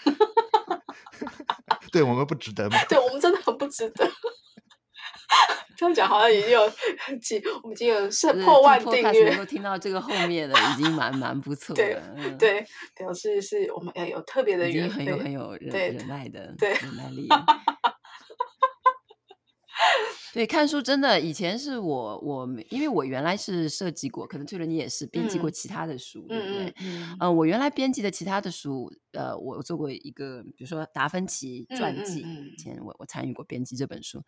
对我们不值得吗？对我们真的很不值得。这样讲好像已经有几，我们已经有是破万订阅。能够听到这个后面的，已经蛮蛮不错的。对，对，表示是我们要有特别的，已经很有很有忍忍耐的对忍耐力。对，看书真的，以前是我我因为我原来是设计过，可能翠伦你也是编辑过其他的书，嗯、对不对？嗯、呃，我原来编辑的其他的书，呃，我做过一个，比如说达芬奇传记，以、前我我参与过编辑这本书，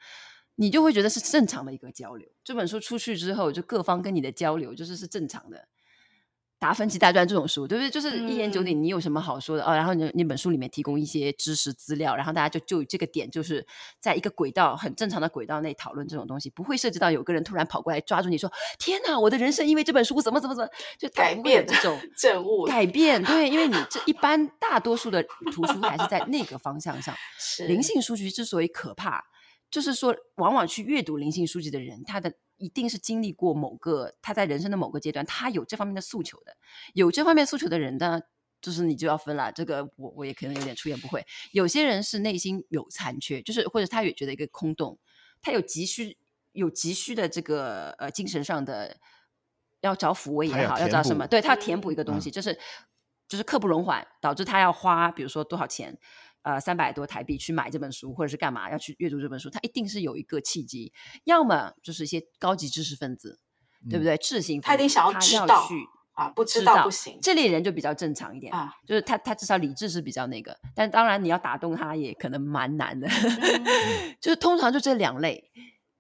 你就会觉得是正常的一个交流。这本书出去之后，就各方跟你的交流就是是正常的。达芬奇大传这种书，对不对？就是一言九鼎，你有什么好说的、嗯、哦？然后你那本书里面提供一些知识资料，然后大家就就这个点，就是在一个轨道很正常的轨道内讨论这种东西，不会涉及到有个人突然跑过来抓住你说：“天哪，我的人生因为这本书怎么怎么怎么就改变这种 政务改变。”对，因为你这一般大多数的图书还是在那个方向上。是灵性书籍之所以可怕，就是说往往去阅读灵性书籍的人，他的。一定是经历过某个他在人生的某个阶段，他有这方面的诉求的。有这方面诉求的人呢，就是你就要分了。这个我我也可能有点出言不讳。有些人是内心有残缺，就是或者他也觉得一个空洞，他有急需有急需的这个呃精神上的要找抚慰也好，要，要找什么？对，他要填补一个东西，嗯、就是就是刻不容缓，导致他要花比如说多少钱。呃，三百多台币去买这本书，或者是干嘛要去阅读这本书，他一定是有一个契机，要么就是一些高级知识分子，嗯、对不对？智性，他一定想要知道他要去啊，不知道不行。这类人就比较正常一点啊，就是他他至少理智是比较那个，但当然你要打动他也可能蛮难的，嗯、就是通常就这两类，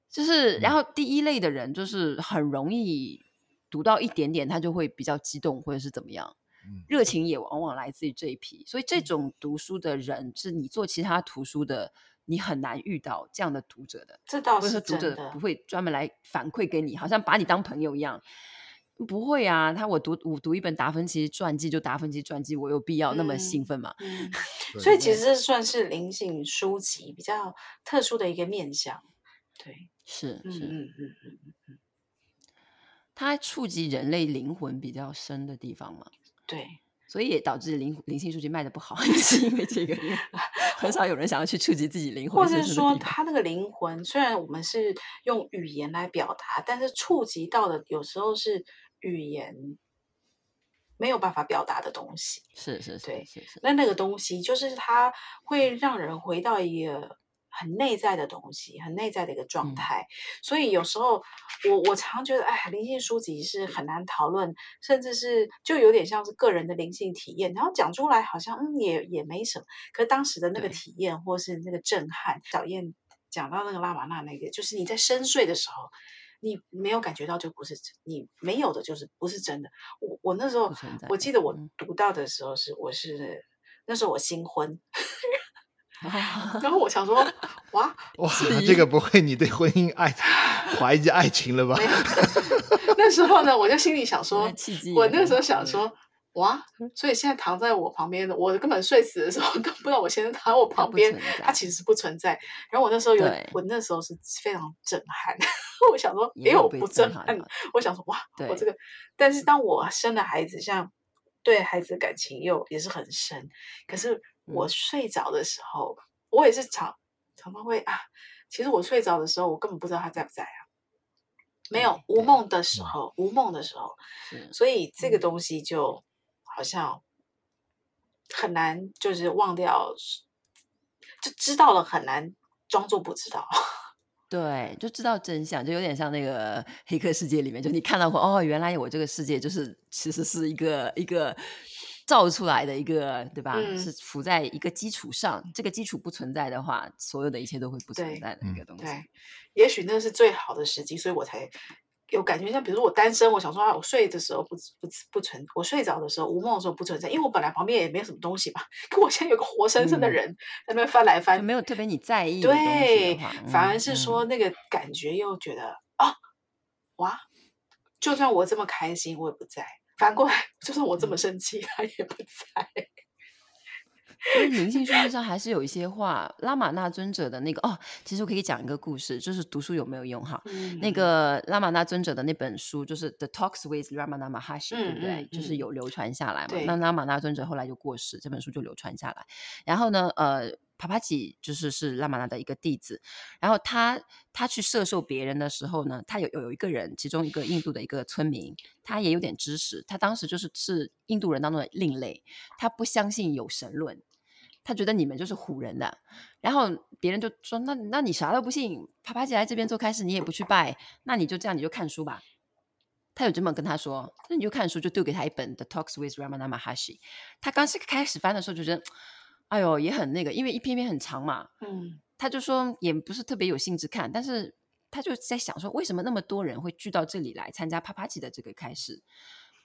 就是然后第一类的人就是很容易读到一点点，他就会比较激动或者是怎么样。热情也往往来自于这一批，所以这种读书的人是你做其他图书的，你很难遇到这样的读者的。这倒是。读者不会专门来反馈给你，好像把你当朋友一样。不会啊，他我读我读一本达芬奇传记就达芬奇传记，我有必要那么兴奋吗？嗯嗯、所以其实这算是灵性书籍比较特殊的一个面向。对，是是。嗯嗯嗯嗯嗯。它触及人类灵魂比较深的地方嘛。对，所以也导致灵灵性书籍卖的不好，也是因为这个，很少有人想要去触及自己灵魂，或者是说他那个灵魂，虽然我们是用语言来表达，但是触及到的有时候是语言没有办法表达的东西。是是是，对，是是。那那个东西就是它会让人回到一个很内在的东西，很内在的一个状态。嗯、所以有时候我我常觉得，哎，灵性书籍是很难讨论，甚至是就有点像是个人的灵性体验，然后讲出来好像嗯也也没什么，可是当时的那个体验或是那个震撼，小燕讲到那个拉玛纳那个，就是你在深睡的时候。你没有感觉到就不是你没有的，就是不是真的。我我那时候我记得我读到的时候是我是那时候我新婚，然后我想说哇哇，这个不会你对婚姻爱怀疑爱情了吧？那时候呢，我就心里想说，我那时候想说。哇！所以现在躺在我旁边的，我根本睡死的时候都不知道我先生躺在我旁边，他其实是不存在。然后我那时候有，我那时候是非常震撼。我想说，哎，我不震撼。我想说，哇，我这个。但是当我生了孩子，像对孩子的感情又也是很深。可是我睡着的时候，我也是常常常会啊。其实我睡着的时候，我根本不知道他在不在啊。没有无梦的时候，无梦的时候，所以这个东西就。好像很难，就是忘掉，就知道了很难装作不知道。对，就知道真相，就有点像那个黑客世界里面，就你看到过哦，原来我这个世界就是其实是一个一个造出来的一个，对吧？嗯、是浮在一个基础上，这个基础不存在的话，所有的一切都会不存在的一个东西。对，也许那是最好的时机，所以我才。有感觉，像比如说我单身，我想说啊，我睡的时候不不不存，我睡着的时候无梦的时候不存在，因为我本来旁边也没有什么东西嘛。可我现在有个活生生的人在那边翻来翻，没有特别你在意。对，反而是说那个感觉又觉得啊，哇，就算我这么开心，我也不在。反过来，就算我这么生气，他也不在。因为灵性书籍上还是有一些话，拉玛那尊者的那个哦，其实我可以讲一个故事，就是读书有没有用哈？嗯、那个拉玛那尊者的那本书就是《The Talks with Ramana Maharshi》，对不对？嗯、就是有流传下来嘛。那拉玛那尊者后来就过世，这本书就流传下来。然后呢，呃，帕帕吉就是是拉玛那的一个弟子，然后他他去射受别人的时候呢，他有有有一个人，其中一个印度的一个村民，他也有点知识，他当时就是是印度人当中的另类，他不相信有神论。他觉得你们就是唬人的，然后别人就说：“那那你啥都不信，帕帕吉来这边做开示，你也不去拜，那你就这样，你就看书吧。”他有这么跟他说：“那你就看书，就丢给他一本《The Talks with Ramana Maharshi》。”他刚是开始翻的时候就觉得：“哎呦，也很那个，因为一篇篇很长嘛。”嗯，他就说也不是特别有兴致看，但是他就在想说，为什么那么多人会聚到这里来参加帕帕吉的这个开始？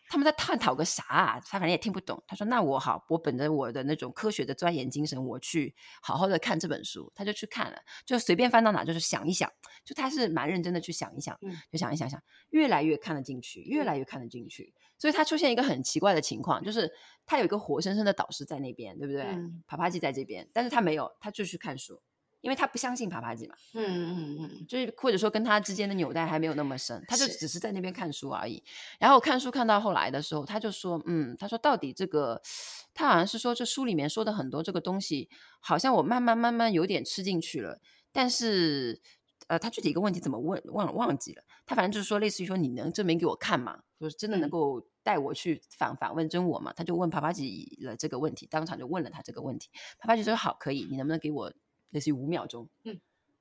他们在探讨个啥啊？他反正也听不懂。他说：“那我好，我本着我的那种科学的钻研精神，我去好好的看这本书。”他就去看了，就随便翻到哪就是想一想，就他是蛮认真的去想一想，就想一想想，越来越看得进去，越来越看得进去。所以他出现一个很奇怪的情况，就是他有一个活生生的导师在那边，对不对？帕帕吉在这边，但是他没有，他就去看书。因为他不相信帕帕吉嘛，嗯嗯嗯，就是或者说跟他之间的纽带还没有那么深，他就只是在那边看书而已。然后看书看到后来的时候，他就说，嗯，他说到底这个，他好像是说这书里面说的很多这个东西，好像我慢慢慢慢有点吃进去了。但是，呃，他具体一个问题怎么问忘忘记了。他反正就是说，类似于说你能证明给我看吗？就是真的能够带我去反反问真我嘛？他就问帕帕吉了这个问题，当场就问了他这个问题。帕帕吉说好，可以，你能不能给我？类似于五秒钟，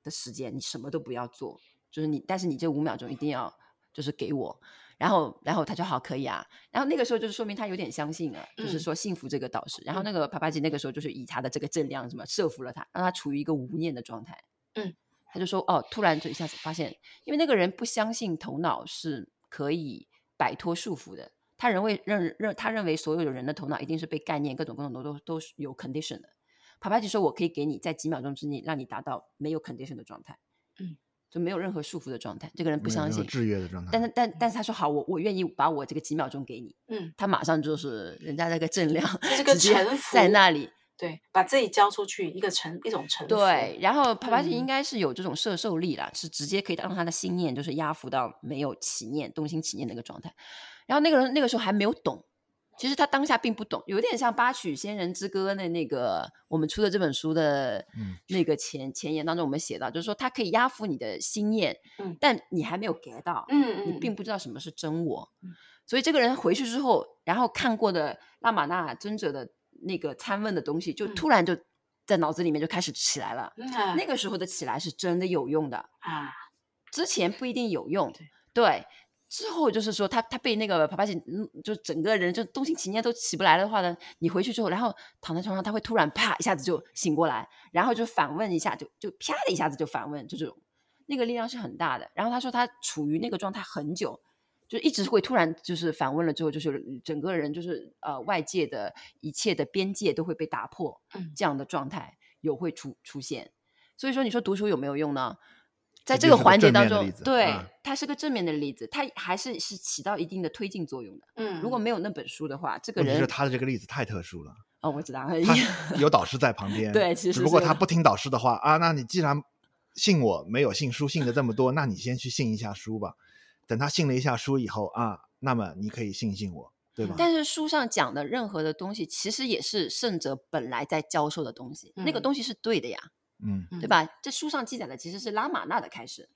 的时间，嗯、你什么都不要做，就是你，但是你这五秒钟一定要就是给我，然后，然后他就好可以啊，然后那个时候就是说明他有点相信了，嗯、就是说信服这个导师，然后那个帕帕吉那个时候就是以他的这个正量什么设服了他，让他处于一个无念的状态，嗯，他就说哦，突然就一下子发现，因为那个人不相信头脑是可以摆脱束缚的，他认为认认他认为所有的人的头脑一定是被概念各种各种都都都是有 condition 的。帕帕吉说：“我可以给你在几秒钟之内让你达到没有 condition 的状态，嗯，就没有任何束缚的状态。这个人不相信制约的状态，但是但但是他说好，我我愿意把我这个几秒钟给你，嗯，他马上就是人家那个正量，这 个臣服在那里，对，把自己交出去，一个臣一种臣服，对。然后帕帕吉应该是有这种摄受力啦，嗯、是直接可以让他的心念就是压服到没有起念、动心起念那个状态。然后那个人那个时候还没有懂。”其实他当下并不懂，有点像《八曲仙人之歌》的那个我们出的这本书的那个前、嗯、前言当中，我们写到，就是说他可以压服你的心念，嗯、但你还没有 get 到，嗯、你并不知道什么是真我。嗯、所以这个人回去之后，然后看过的拉玛那尊者的那个参问的东西，就突然就在脑子里面就开始起来了。嗯、那个时候的起来是真的有用的啊，之前不一定有用。对，之后就是说他他被那个帕帕吉，就整个人就动心起念都起不来的话呢，你回去之后，然后躺在床上，他会突然啪一下子就醒过来，然后就反问一下，就就啪的一下子就反问，就这种那个力量是很大的。然后他说他处于那个状态很久。就一直会突然就是反问了之后，就是整个人就是呃外界的一切的边界都会被打破，这样的状态有会出出现。所以说，你说读书有没有用呢？在这个环节当中，对，它是个正面的例子，它还是是起到一定的推进作用的。嗯，如果没有那本书的话，这个人，其实他的这个例子太特殊了。哦，我知道，他有导师在旁边，对，其实只不过他不听导师的话啊。那你既然信我，没有信书信的这么多，那你先去信一下书吧。等他信了一下书以后啊，那么你可以信一信我，对吧？但是书上讲的任何的东西，其实也是圣者本来在教授的东西，嗯、那个东西是对的呀，嗯，对吧？这书上记载的其实是拉玛那的开始，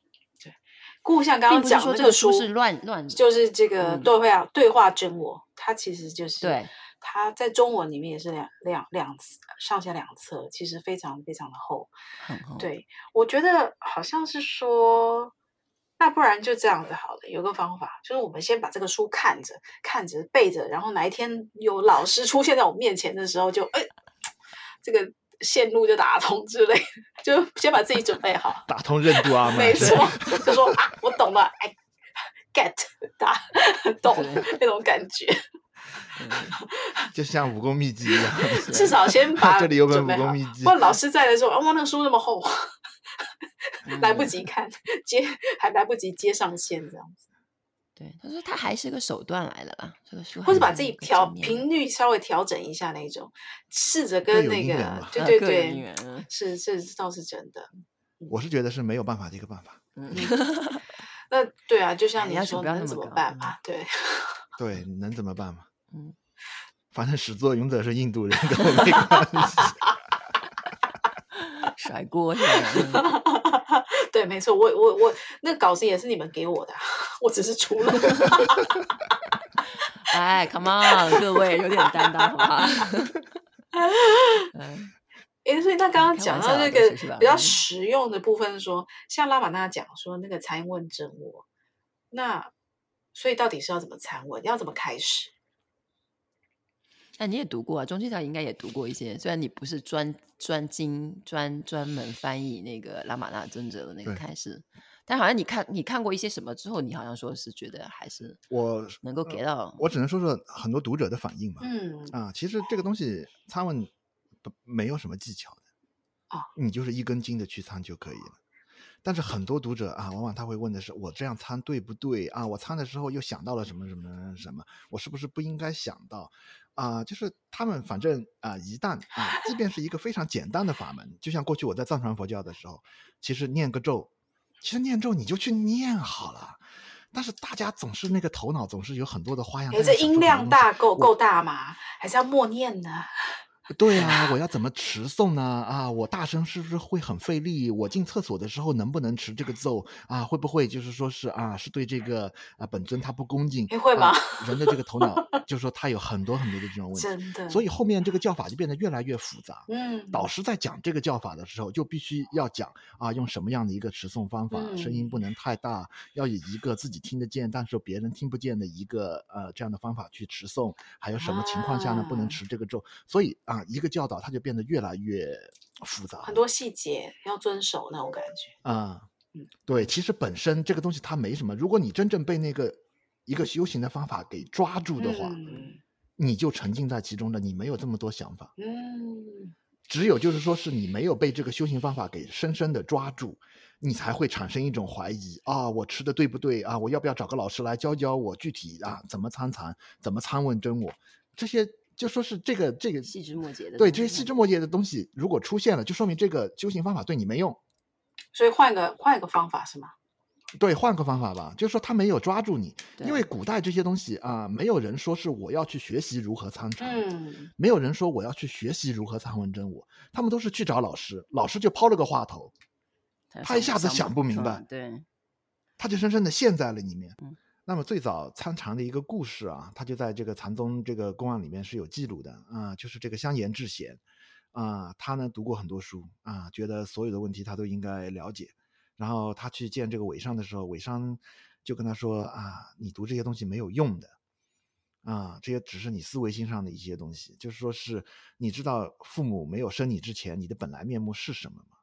对。故像刚刚讲说这个书是乱乱，就是这个对话、嗯、对话真我，它其实就是对。它在中文里面也是两两两上下两册，其实非常非常的厚，很厚。对，我觉得好像是说。那不然就这样子好了，有个方法，就是我们先把这个书看着、看着、背着，然后哪一天有老师出现在我面前的时候就，就哎，这个线路就打通之类，就先把自己准备好，打通任督二 脉，没错，就说啊，我懂了，哎，get 打懂那种感觉，就像武功秘籍一样，至少先把这里有本武功秘籍，不过老师在的时候，哇，那个书那么厚。来不及看接，还来不及接上线，这样子。对，他说他还是个手段来的啦，这个书，或者把自己调频率稍微调整一下那种，试着跟那个，对对对，是是倒是真的。我是觉得是没有办法的一个办法。嗯，那对啊，就像你说，能怎么办嘛？对，对，能怎么办嘛？嗯，反正始作俑者是印度人，跟我没关系。甩锅是吧？对，没错，我我我那个稿子也是你们给我的，我只是出了。哎，come on，各位有点担当好不好？哎、欸，所以他刚刚讲到这个比较实用的部分说，说像拉玛那讲说那个参问真我，那所以到底是要怎么参问？要怎么开始？那你也读过啊，中七条应该也读过一些，虽然你不是专专精专专门翻译那个拉玛那尊者的那个开始，但好像你看你看过一些什么之后，你好像说是觉得还是我能够给到我、呃，我只能说说很多读者的反应嘛。嗯啊，其实这个东西参问不没有什么技巧的啊，你就是一根筋的去参就可以了。但是很多读者啊，往往他会问的是：我这样参对不对啊？我参的时候又想到了什么什么什么，我是不是不应该想到？啊、呃，就是他们反正啊、呃，一旦啊、呃，即便是一个非常简单的法门，就像过去我在藏传佛教的时候，其实念个咒，其实念咒你就去念好了。但是大家总是那个头脑总是有很多的花样。你，这音量大够够大吗？还是要默念呢？对啊，我要怎么 持诵呢？啊，我大声是不是会很费力？我进厕所的时候能不能持这个咒啊？会不会就是说是啊，是对这个啊本尊他不恭敬？你会吗？啊，人的这个头脑 就是说他有很多很多的这种问题，真的。所以后面这个教法就变得越来越复杂。嗯，导师在讲这个教法的时候，就必须要讲啊，用什么样的一个持诵方法，声音不能太大，要以一个自己听得见，但是别人听不见的一个呃这样的方法去持诵。还有什么情况下呢，不能持这个咒？所以啊，一个教导它。就变得越来越复杂，很多细节要遵守那种感觉啊。嗯，对，其实本身这个东西它没什么。如果你真正被那个一个修行的方法给抓住的话，嗯、你就沉浸在其中的，你没有这么多想法。嗯，只有就是说是你没有被这个修行方法给深深的抓住，你才会产生一种怀疑啊，我吃的对不对啊？我要不要找个老师来教教我具体啊怎么参禅，怎么参问真我这些。就说是这个这个细枝末节的，对这些细枝末节的东西，如果出现了，就说明这个修行方法对你没用。所以换个换一个方法是吗？对，换个方法吧。就是说他没有抓住你，因为古代这些东西啊，没有人说是我要去学习如何参禅，嗯，没有人说我要去学习如何参文真我，他们都是去找老师，老师就抛了个话头，他一下子想不明白，对，他就深深的陷在了里面。嗯那么最早参禅的一个故事啊，他就在这个禅宗这个公案里面是有记录的啊，就是这个香严智贤啊、他呢读过很多书啊、觉得所有的问题他都应该了解。然后他去见这个韦商的时候，韦商就跟他说啊，你读这些东西没有用的，啊，这些只是你思维心上的一些东西。就是说是你知道父母没有生你之前，你的本来面目是什么吗？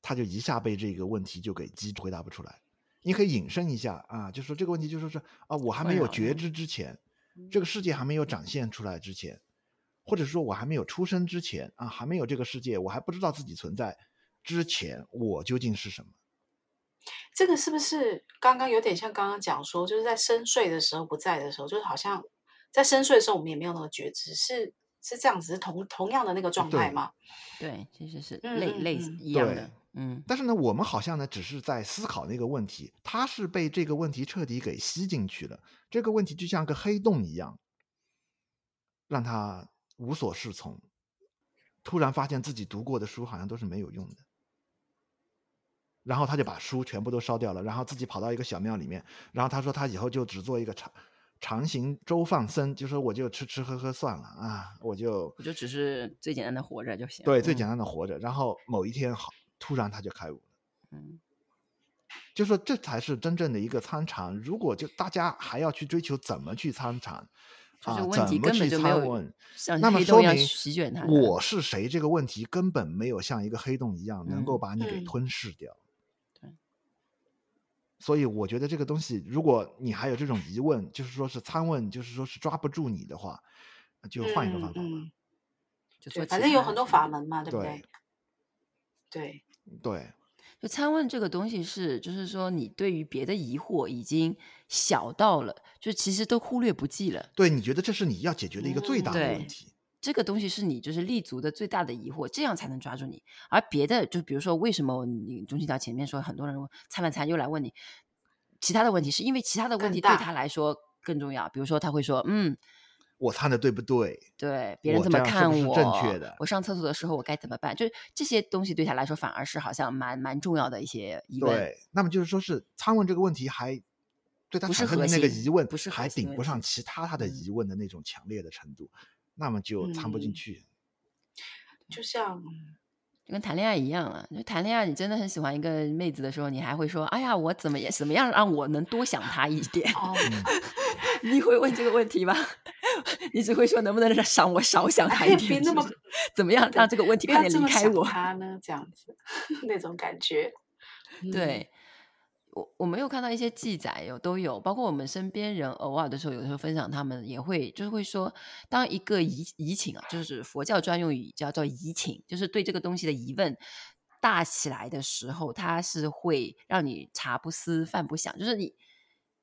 他就一下被这个问题就给击回答不出来。你可以引申一下啊，就说这个问题就说是啊，我还没有觉知之前，这个世界还没有展现出来之前，或者说我还没有出生之前啊，还没有这个世界，我还不知道自己存在。之前我究竟是什么？这个是不是刚刚有点像刚刚讲说，就是在深睡的时候不在的时候，就是好像在深睡的时候我们也没有那个觉知，是是这样子，是同同样的那个状态吗？对，对，其实是类类似一样的，嗯。但是呢，我们好像呢只是在思考那个问题，他是被这个问题彻底给吸进去了。这个问题就像个黑洞一样，让他无所适从。突然发现自己读过的书好像都是没有用的。然后他就把书全部都烧掉了，然后自己跑到一个小庙里面，然后他说他以后就只做一个长长行周放僧，就说我就吃吃喝喝算了啊，我就我就只是最简单的活着就行。对，最简单的活着。然后某一天好，突然他就开悟了。嗯，就说这才是真正的一个参禅。如果就大家还要去追求怎么去参禅啊，怎么去参问，那么说明我是谁这个问题根本没有像一个黑洞一样能够把你给吞噬掉。所以我觉得这个东西，如果你还有这种疑问，就是说是参问，就是说是抓不住你的话，就换一个方法吧。嗯嗯、就说反正有很多法门嘛，对不对？对对，就参问这个东西是，就是说你对于别的疑惑已经小到了，就其实都忽略不计了。对，你觉得这是你要解决的一个最大的问题。嗯这个东西是你就是立足的最大的疑惑，这样才能抓住你。而别的，就比如说，为什么你中心到前面说很多人参了参又来问你其他的问题，是因为其他的问题对他来说更重要。比如说，他会说：“嗯，我参的对不对？对，别人怎么看我？我正确的。我上厕所的时候我该怎么办？就这些东西对他来说反而是好像蛮蛮重要的一些疑问。对，那么就是说是参问这个问题还对他产生的那个疑问，不是还顶不上其他他的疑问的那种强烈的程度。嗯”那么就参不进去，嗯、就像就跟谈恋爱一样啊。就谈恋爱，你真的很喜欢一个妹子的时候，你还会说：“哎呀，我怎么也怎么样让我能多想她一点？”哦、你会问这个问题吗？你只会说：“能不能让我少想他一点？”那么怎么样让这个问题快点离开我？他呢？这样子 那种感觉，对。我我没有看到一些记载，有都有，包括我们身边人偶尔的时候，有的时候分享，他们也会就是会说，当一个疑疑情啊，就是佛教专用语叫做疑情，就是对这个东西的疑问大起来的时候，它是会让你茶不思饭不想，就是你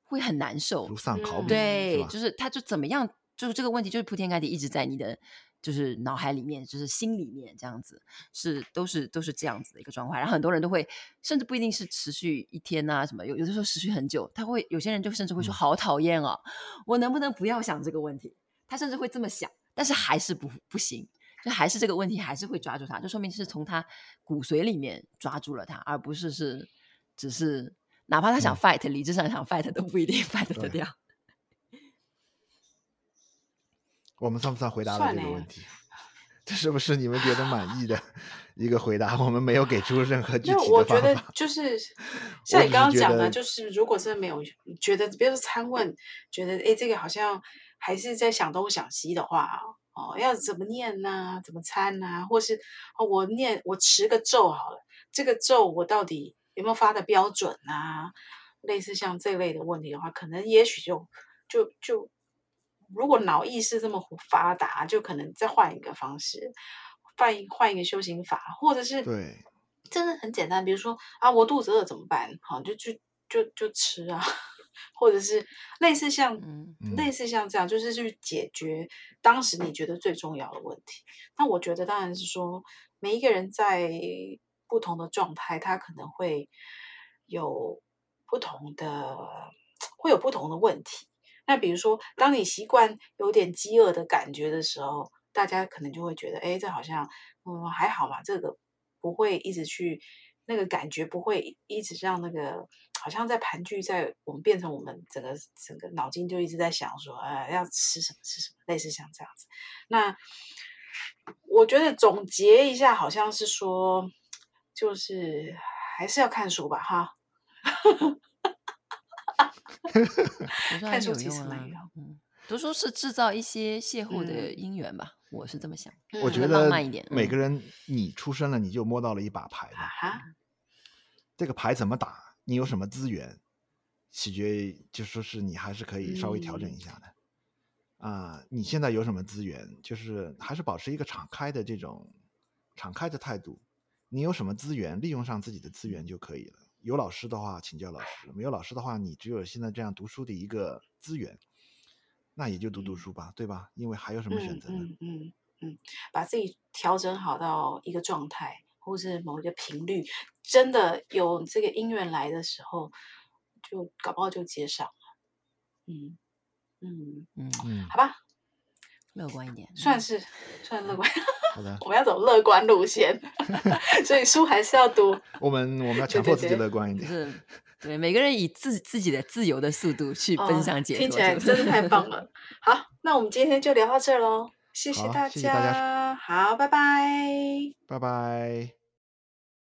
会很难受，如丧考垦，对，是就是他就怎么样，就是这个问题就是铺天盖地一直在你的。就是脑海里面，就是心里面这样子，是都是都是这样子的一个状况。然后很多人都会，甚至不一定是持续一天啊什么，有有的时候持续很久。他会有些人就甚至会说：“好讨厌哦，我能不能不要想这个问题？”他甚至会这么想，但是还是不不行，就还是这个问题还是会抓住他，就说明是从他骨髓里面抓住了他，而不是是只是哪怕他想 fight，理智上想 fight 都不一定 fight 得掉。我们算不算回答了这个问题？这是不是你们觉得满意的 一个回答？我们没有给出任何具体的方法。我觉得就是像你刚刚讲的，就是如果真的没有觉得，比如说参问，觉得哎，这个好像还是在想东想西的话，哦，要怎么念呢、啊？怎么参呢、啊？或是哦，我念我持个咒好了，这个咒我到底有没有发的标准啊？类似像这类的问题的话，可能也许就就就。如果脑意识这么发达，就可能再换一个方式，换一换一个修行法，或者是对，真的很简单，比如说啊，我肚子饿怎么办？好，就去就就吃啊，或者是类似像、嗯、类似像这样，就是去解决当时你觉得最重要的问题。那我觉得当然是说，每一个人在不同的状态，他可能会有不同的，会有不同的问题。那比如说，当你习惯有点饥饿的感觉的时候，大家可能就会觉得，哎，这好像，嗯，还好吧，这个不会一直去，那个感觉不会一直让那个好像在盘踞在我们变成我们整个整个脑筋就一直在想说，呃，要吃什么吃什么，类似像这样子。那我觉得总结一下，好像是说，就是还是要看书吧，哈。看书其实蛮有用。嗯，读书是制造一些邂逅的因缘吧，嗯、我是这么想。我觉得每个人，你出生了，你就摸到了一把牌吧。哈、嗯，这个牌怎么打？你有什么资源？取决于就说是你还是可以稍微调整一下的。啊、嗯呃，你现在有什么资源？就是还是保持一个敞开的这种敞开的态度。你有什么资源，利用上自己的资源就可以了。有老师的话，请教老师；没有老师的话，你只有现在这样读书的一个资源，那也就读读书吧，嗯、对吧？因为还有什么选择呢？嗯嗯嗯，把自己调整好到一个状态，或是某一个频率，真的有这个因缘来的时候，就搞不好就接上了。嗯嗯嗯嗯，好吧，乐观一点，算是算乐观。好的，我们要走乐观路线，所以书还是要读。我们我们要强迫自己乐观一点。是，对，每个人以自自己的自由的速度去奔向解脱，听起来真的太棒了。好，那我们今天就聊到这喽，谢谢大家，谢谢大家，好，拜拜，拜拜。